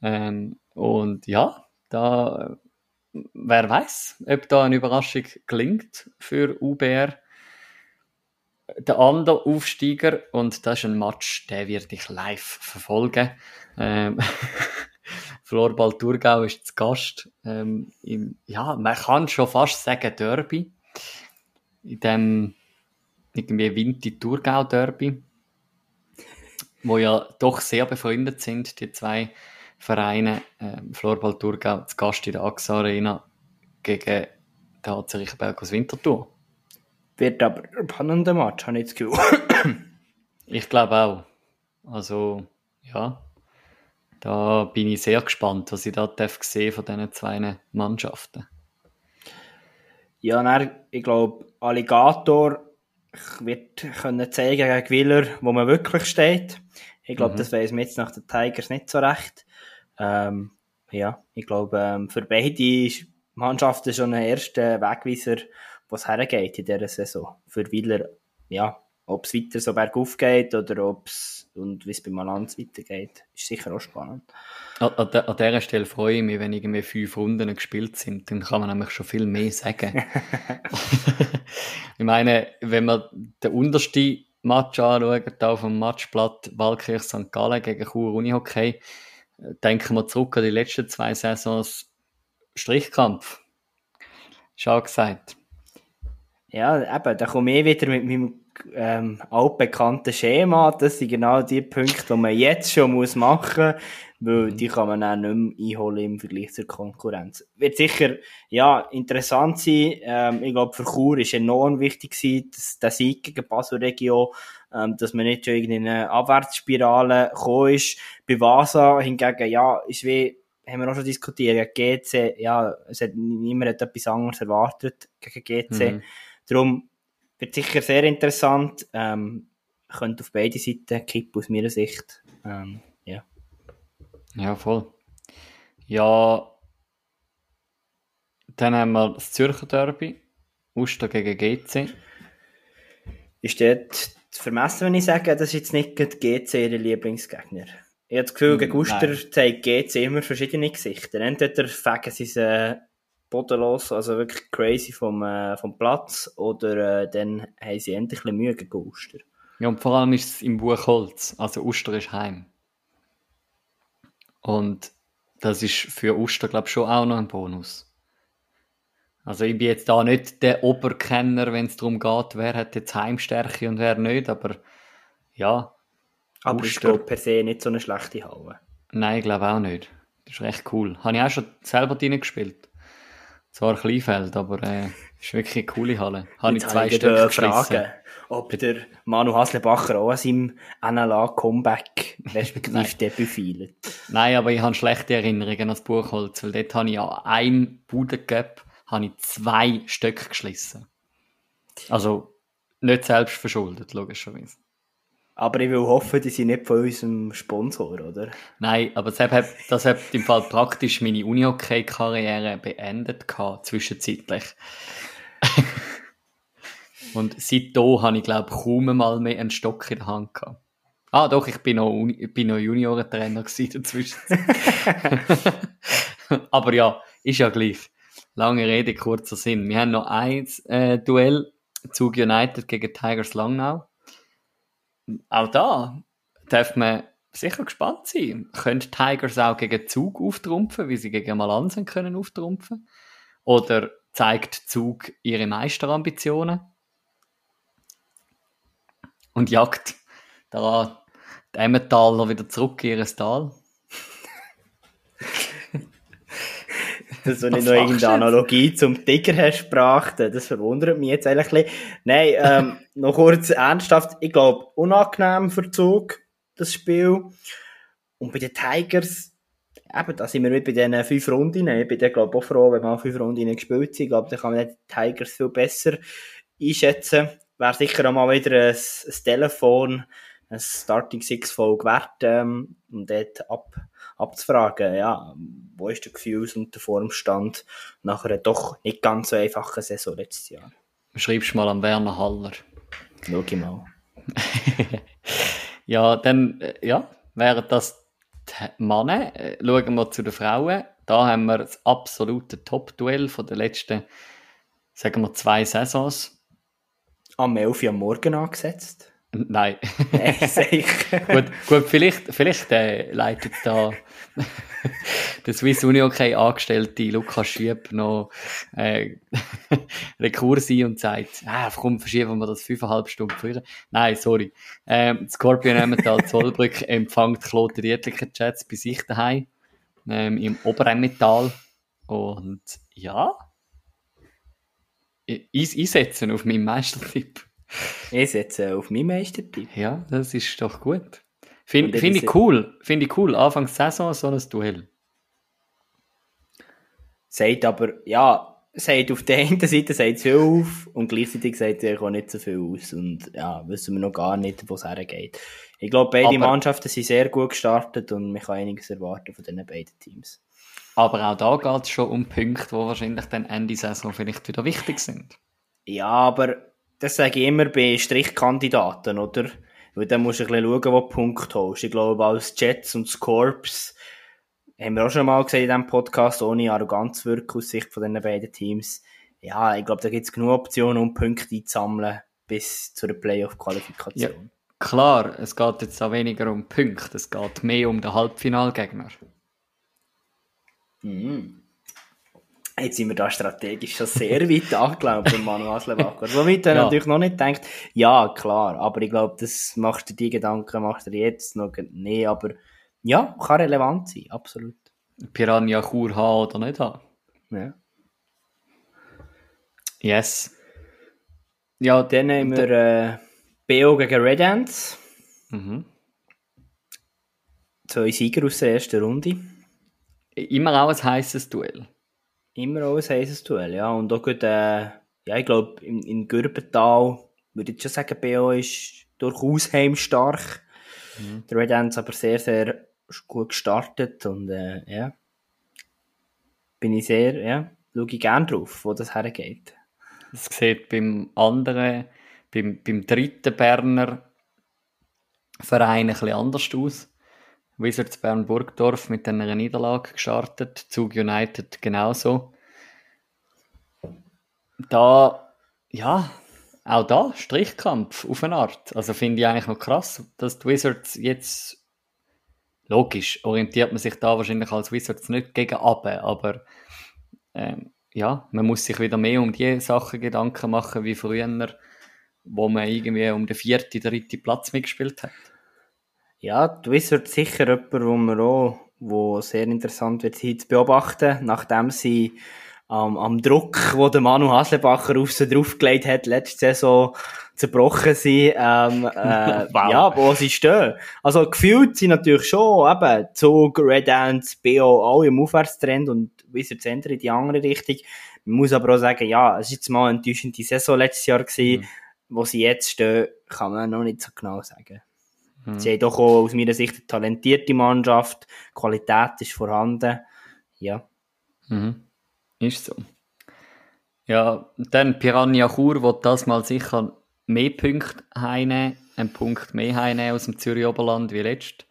Speaker 2: Ähm, und ja, da wer weiß, ob da eine Überraschung gelingt für UBR. Der andere Aufsteiger, und das ist ein Match, der wird ich live verfolgen. Ähm, Florball Thurgau ist zu Gast. Ähm, im, ja, man kann schon fast sagen Derby. In dem irgendwie Winti-Thurgau-Derby. Wo ja doch sehr befreundet sind, die zwei Vereine, äh, Florball Thurgau zu Gast in der AXA Arena gegen den HC Riechenberg aus Winterthur.
Speaker 3: Wird aber ein spannender Match, habe ich das Gefühl.
Speaker 2: ich glaube auch. Also, ja, da bin ich sehr gespannt, was ich da sehen von diesen zwei Mannschaften.
Speaker 3: Ja, dann, ich glaube, Alligator wird können zeigen gegen Willer, wo man wirklich steht. Ich glaube, mhm. das weiß man jetzt nach den Tigers nicht so recht. Ähm, ja, ich glaube, ähm, für beide Mannschaften schon ein erster Wegweiser, was hergeht in dieser Saison. Für Willer, ja, ob es weiter so bergauf geht oder ob es und wie es bei Malanz weitergeht, ist sicher auch spannend.
Speaker 2: An, an, an dieser Stelle freue ich mich, wenn irgendwie fünf Runden gespielt sind, dann kann man nämlich schon viel mehr sagen. ich meine, wenn man den untersten Match anschaut, auf dem Matchblatt Walkirch St. Gallen gegen Chur Unihockey, denken wir zurück an die letzten zwei Saisons Strichkampf. Schau gesagt.
Speaker 3: Ja, eben, da komme ich wieder mit meinem ähm, altbekannten Schema. Das sind genau die Punkte, die man jetzt schon muss machen muss, weil mhm. die kann man dann nicht mehr einholen im Vergleich zur Konkurrenz. Wird sicher, ja, interessant sein. Ähm, ich glaube, für Chur ist enorm wichtig gewesen, dass der Sieg gegen Basel-Region, ähm, dass man nicht schon in eine Abwärtsspirale gekommen ist. Bei Vasa hingegen, ja, ist wie, haben wir auch schon diskutiert, gegen GC, ja, es hat niemand etwas anderes erwartet gegen GC. Mhm. Darum, wird sicher sehr interessant. Ähm, könnte auf beide Seiten kippen, aus meiner Sicht. Ähm, ja.
Speaker 2: Ja, voll. Ja, dann haben wir das Zürcher Derby. Uster gegen GC.
Speaker 3: Ist dort vermessen, wenn ich sage, das ist jetzt nicht GC ihre Lieblingsgegner? Ich habe das Gefühl, gegen Uster zeigt GC immer verschiedene Gesichter. Entweder fegen sie äh, bodenlos, also wirklich crazy vom, äh, vom Platz, oder äh, dann haben sie endlich ein Mühe gegen Uster.
Speaker 2: Ja, und vor allem ist es im Buch Holz, also Uster ist heim. Und das ist für Uster, glaube ich, schon auch noch ein Bonus. Also ich bin jetzt da nicht der Oberkenner, wenn es darum geht, wer hat jetzt Heimstärke und wer nicht, aber ja.
Speaker 3: Aber Uster, ist per se nicht so eine schlechte Halle.
Speaker 2: Nein, ich glaube auch nicht. Das ist recht cool. Habe ich auch schon selber drin gespielt. Zwar Kleinfeld, aber äh, ist wirklich eine coole Halle. Habe ich zwei Stück
Speaker 3: fragen, ob der Manu Haslebacher auch an seinem NLA-Comeback respektive Debüt feilt.
Speaker 2: Nein, aber ich habe schlechte Erinnerungen an das Buchholz, weil dort habe ich an einem Budengap habe ich zwei Stöcke geschlossen. Also nicht selbst verschuldet, logischerweise.
Speaker 3: Aber ich will hoffen, die sind nicht von unserem Sponsor, oder?
Speaker 2: Nein, aber das hat, das hat im Fall praktisch meine Uni-Hockey-Karriere beendet zwischenzeitlich. Und seitdem habe ich, glaube ich, kaum mal mehr einen Stock in der Hand gehabt. Ah, doch, ich bin noch, Uni, bin noch Juniorentrainer dazwischen. aber ja, ist ja gleich. Lange Rede, kurzer Sinn. Wir haben noch ein äh, Duell, Zug United gegen Tigers Langnau auch da darf man sicher gespannt sein. Können Tigers auch gegen Zug auftrumpfen, wie sie gegen Malansen können auftrumpfen? Oder zeigt Zug ihre Meisterambitionen? Und jagt daran die Emmentaler wieder zurück in ihr Tal?
Speaker 3: dass du nicht noch irgendeine Analogie zum Tiger hast gebracht. Das verwundert mich jetzt eigentlich ein bisschen. Nein, ähm, noch kurz ernsthaft. Ich glaube, unangenehm für Zug, das Spiel. Und bei den Tigers, eben, da sind wir mit bei diesen fünf Runden. Ich bin dann, glaube ich, auch froh, wenn man fünf Runden gespielt sind. Ich glaube, dann kann man die Tigers viel besser einschätzen. Wäre sicher auch mal wieder ein, ein Telefon, ein Starting Six Folge wert, ähm, um dort ab abzufragen, ja, wo ist der Gefühls- und der Formstand nach einer doch nicht ganz so einfachen Saison letztes Jahr.
Speaker 2: Schreibst mal an Werner Haller.
Speaker 3: Schau ich mal.
Speaker 2: ja, dann, äh, ja, wären das die Männer. Äh, schauen wir zu den Frauen. Da haben wir das absolute Top-Duell den letzten, sagen wir, zwei Saisons.
Speaker 3: Am 11 Uhr am Morgen angesetzt.
Speaker 2: Nein. Nein, gut, gut, vielleicht, vielleicht äh, leitet da der Swiss Uni okay Angestellte Lukas Schieb noch äh, Rekurs ein und sagt, ah, komm, verschieben wir das fünfeinhalb Stunden früher. Nein, sorry. Ähm, Scorpion Emmental Zollbrück empfängt Klote Dietlicher Chats bei sich daheim ähm, im Oberemmental. Und ja, ich, einsetzen auf meinen Meistertipp.
Speaker 3: Ich setze auf meinen Meistertipp.
Speaker 2: Ja, das ist doch gut. Finde find ich cool. Finde ich cool. Anfang Saison so ein Duell.
Speaker 3: Sagt aber, ja, sagt auf der einen Seite sagt viel auf und gleichzeitig sagt er auch nicht so viel aus. Und ja, wissen wir noch gar nicht, wo es hergeht. Ich glaube, beide aber, Mannschaften sind sehr gut gestartet und man kann einiges erwarten von diesen beiden Teams.
Speaker 2: Aber auch da geht es schon um Punkte, die wahrscheinlich dann Ende Saison vielleicht wieder wichtig sind.
Speaker 3: Ja, aber das sage ich immer bei Strichkandidaten, oder? Weil dann musst du ein bisschen schauen, wo du Punkte holst. Ich glaube, als Jets und Scorps haben wir auch schon mal gesehen in diesem Podcast, ohne Arroganz wirken aus Sicht von diesen beiden Teams. Ja, ich glaube, da gibt es genug Optionen, um Punkte einzusammeln bis zur Playoff-Qualifikation. Ja,
Speaker 2: klar, es geht jetzt auch weniger um Punkte, es geht mehr um den Halbfinalgegner.
Speaker 3: Mhm. Jetzt sind wir da strategisch schon sehr weit angelaufen beim Manu Haslebacher. Womit er ja. natürlich noch nicht denkt, ja, klar, aber ich glaube, das machst du die Gedanken, machst du jetzt noch nicht, aber ja, kann relevant sein, absolut.
Speaker 2: Piranha Chur haben oder nicht haben.
Speaker 3: Ja.
Speaker 2: Yes.
Speaker 3: Ja, dann haben wir äh, BO gegen Red Ants. Mhm. Zwei Sieger aus der ersten Runde.
Speaker 2: Immer auch ein heißes Duell.
Speaker 3: Immer auch ein heißes Duell, ja. Und auch gut, äh, ja, ich glaube, in, in Gürbental würde ich schon sagen, BO ist durchaus heimstark. Mhm. Der Red Ants aber sehr, sehr gut gestartet und äh, ja, bin ich sehr, ja, schaue ich gerne drauf, wo das hergeht.
Speaker 2: Es sieht beim anderen, beim, beim dritten Berner Verein ein bisschen anders aus. Wizards Bern Burgdorf mit einer Niederlage gestartet, Zug United genauso. Da, ja, auch da Strichkampf auf eine Art. Also finde ich eigentlich noch krass, dass die Wizards jetzt logisch orientiert man sich da wahrscheinlich als Wizards nicht gegen Abe, aber ähm, ja, man muss sich wieder mehr um die Sachen Gedanken machen wie früher, wo man irgendwie um den vierten, dritten Platz mitgespielt hat.
Speaker 3: Ja, die Wizards sicher jemand, wo man auch, wo sehr interessant wird, zu beobachten, nachdem sie ähm, am Druck, wo der Manu Haslebacher auf sie draufgelegt hat, letzte Saison zerbrochen sind, ähm, äh, wow. ja, wo sie stehen. Also gefühlt sind natürlich schon eben Zug, Red Ants, BO alle im Aufwärtstrend und Wizards Center in die andere Richtung. Man muss aber auch sagen, ja, es ist jetzt mal eine enttäuschende Saison letztes Jahr gewesen, mhm. wo sie jetzt stehen, kann man noch nicht so genau sagen. Mhm. Sie haben doch auch aus meiner Sicht eine talentierte Mannschaft, Qualität ist vorhanden, ja.
Speaker 2: Mhm. Ist so. Ja, dann Piranha Chur wird das mal sicher mehr Punkte heimnehmen, einen Punkt mehr heimnehmen aus dem Zürich Oberland wie letztes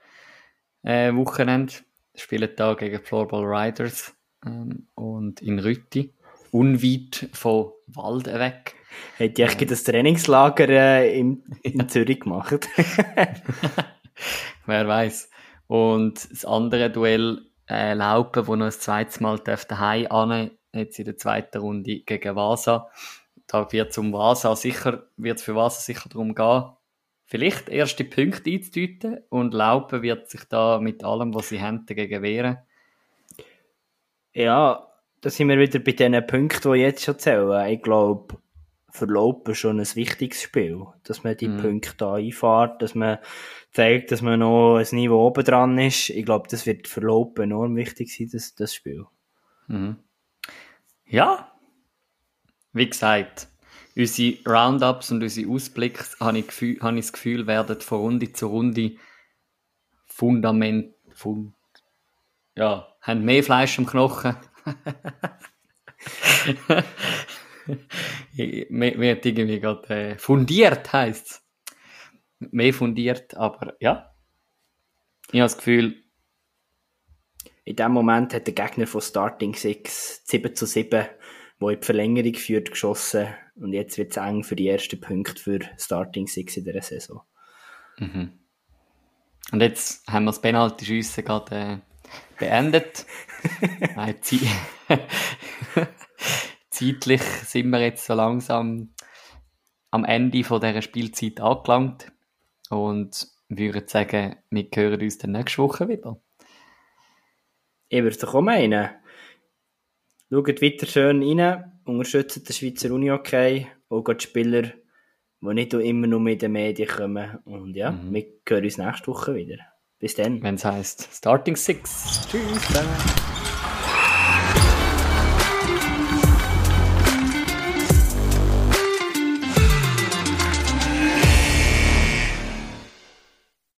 Speaker 2: äh, Wochenende. Spielen da gegen Floorball Riders ähm, und in Rütti, unweit von Walden weg.
Speaker 3: Hätte ich ähm, das Trainingslager äh, in, in Zürich gemacht?
Speaker 2: Wer weiß. Und das andere Duell äh, Laupen, wo noch ein zweites Mal daheim ane jetzt in der zweiten Runde gegen Vasa. Da wird zum Vasa sicher, wird es für Vasa sicher darum gehen, vielleicht erste Punkte einzudeuten und Laupen wird sich da mit allem, was sie haben, dagegen wehren.
Speaker 3: Ja, da sind wir wieder bei den Punkten, die jetzt schon zählen. Ich glaube, für Laupen schon ein wichtiges Spiel, dass man die mhm. Punkte da einfährt, dass man zeigt, dass man noch ein Niveau oben dran ist. Ich glaube, das wird für Laupen enorm wichtig sein, das, das Spiel.
Speaker 2: Mhm. Ja, wie gesagt, unsere Roundups und unsere Ausblicke, habe ich, Gefühl, habe ich das Gefühl, werden von Runde zu Runde Fundament, fund, ja, haben mehr Fleisch am Knochen. wird irgendwie gerade äh, fundiert, heisst es. Mehr fundiert, aber ja. Ich habe das Gefühl,
Speaker 3: in dem Moment hat der Gegner von Starting 6 7 zu 7, wo in die Verlängerung führt, geschossen. Und jetzt wird es eng für die ersten Punkte für Starting 6 in dieser Saison.
Speaker 2: Mhm. Und jetzt haben wir das Penalty-Schiessen gerade äh, beendet. Nein, zeitlich sind wir jetzt so langsam am Ende von dieser Spielzeit angelangt. Und würde sagen, wir hören uns dann nächste Woche wieder.
Speaker 3: Ich würde doch auch meinen. Schaut weiter schön rein, unterstützt den Schweizer Uni-Hockey, auch die Spieler, die nicht immer nur mit den Medien kommen. Und ja, mhm. wir hören uns nächste Woche wieder. Bis dann.
Speaker 2: Wenn es heisst Starting Six. Tschüss. Bye.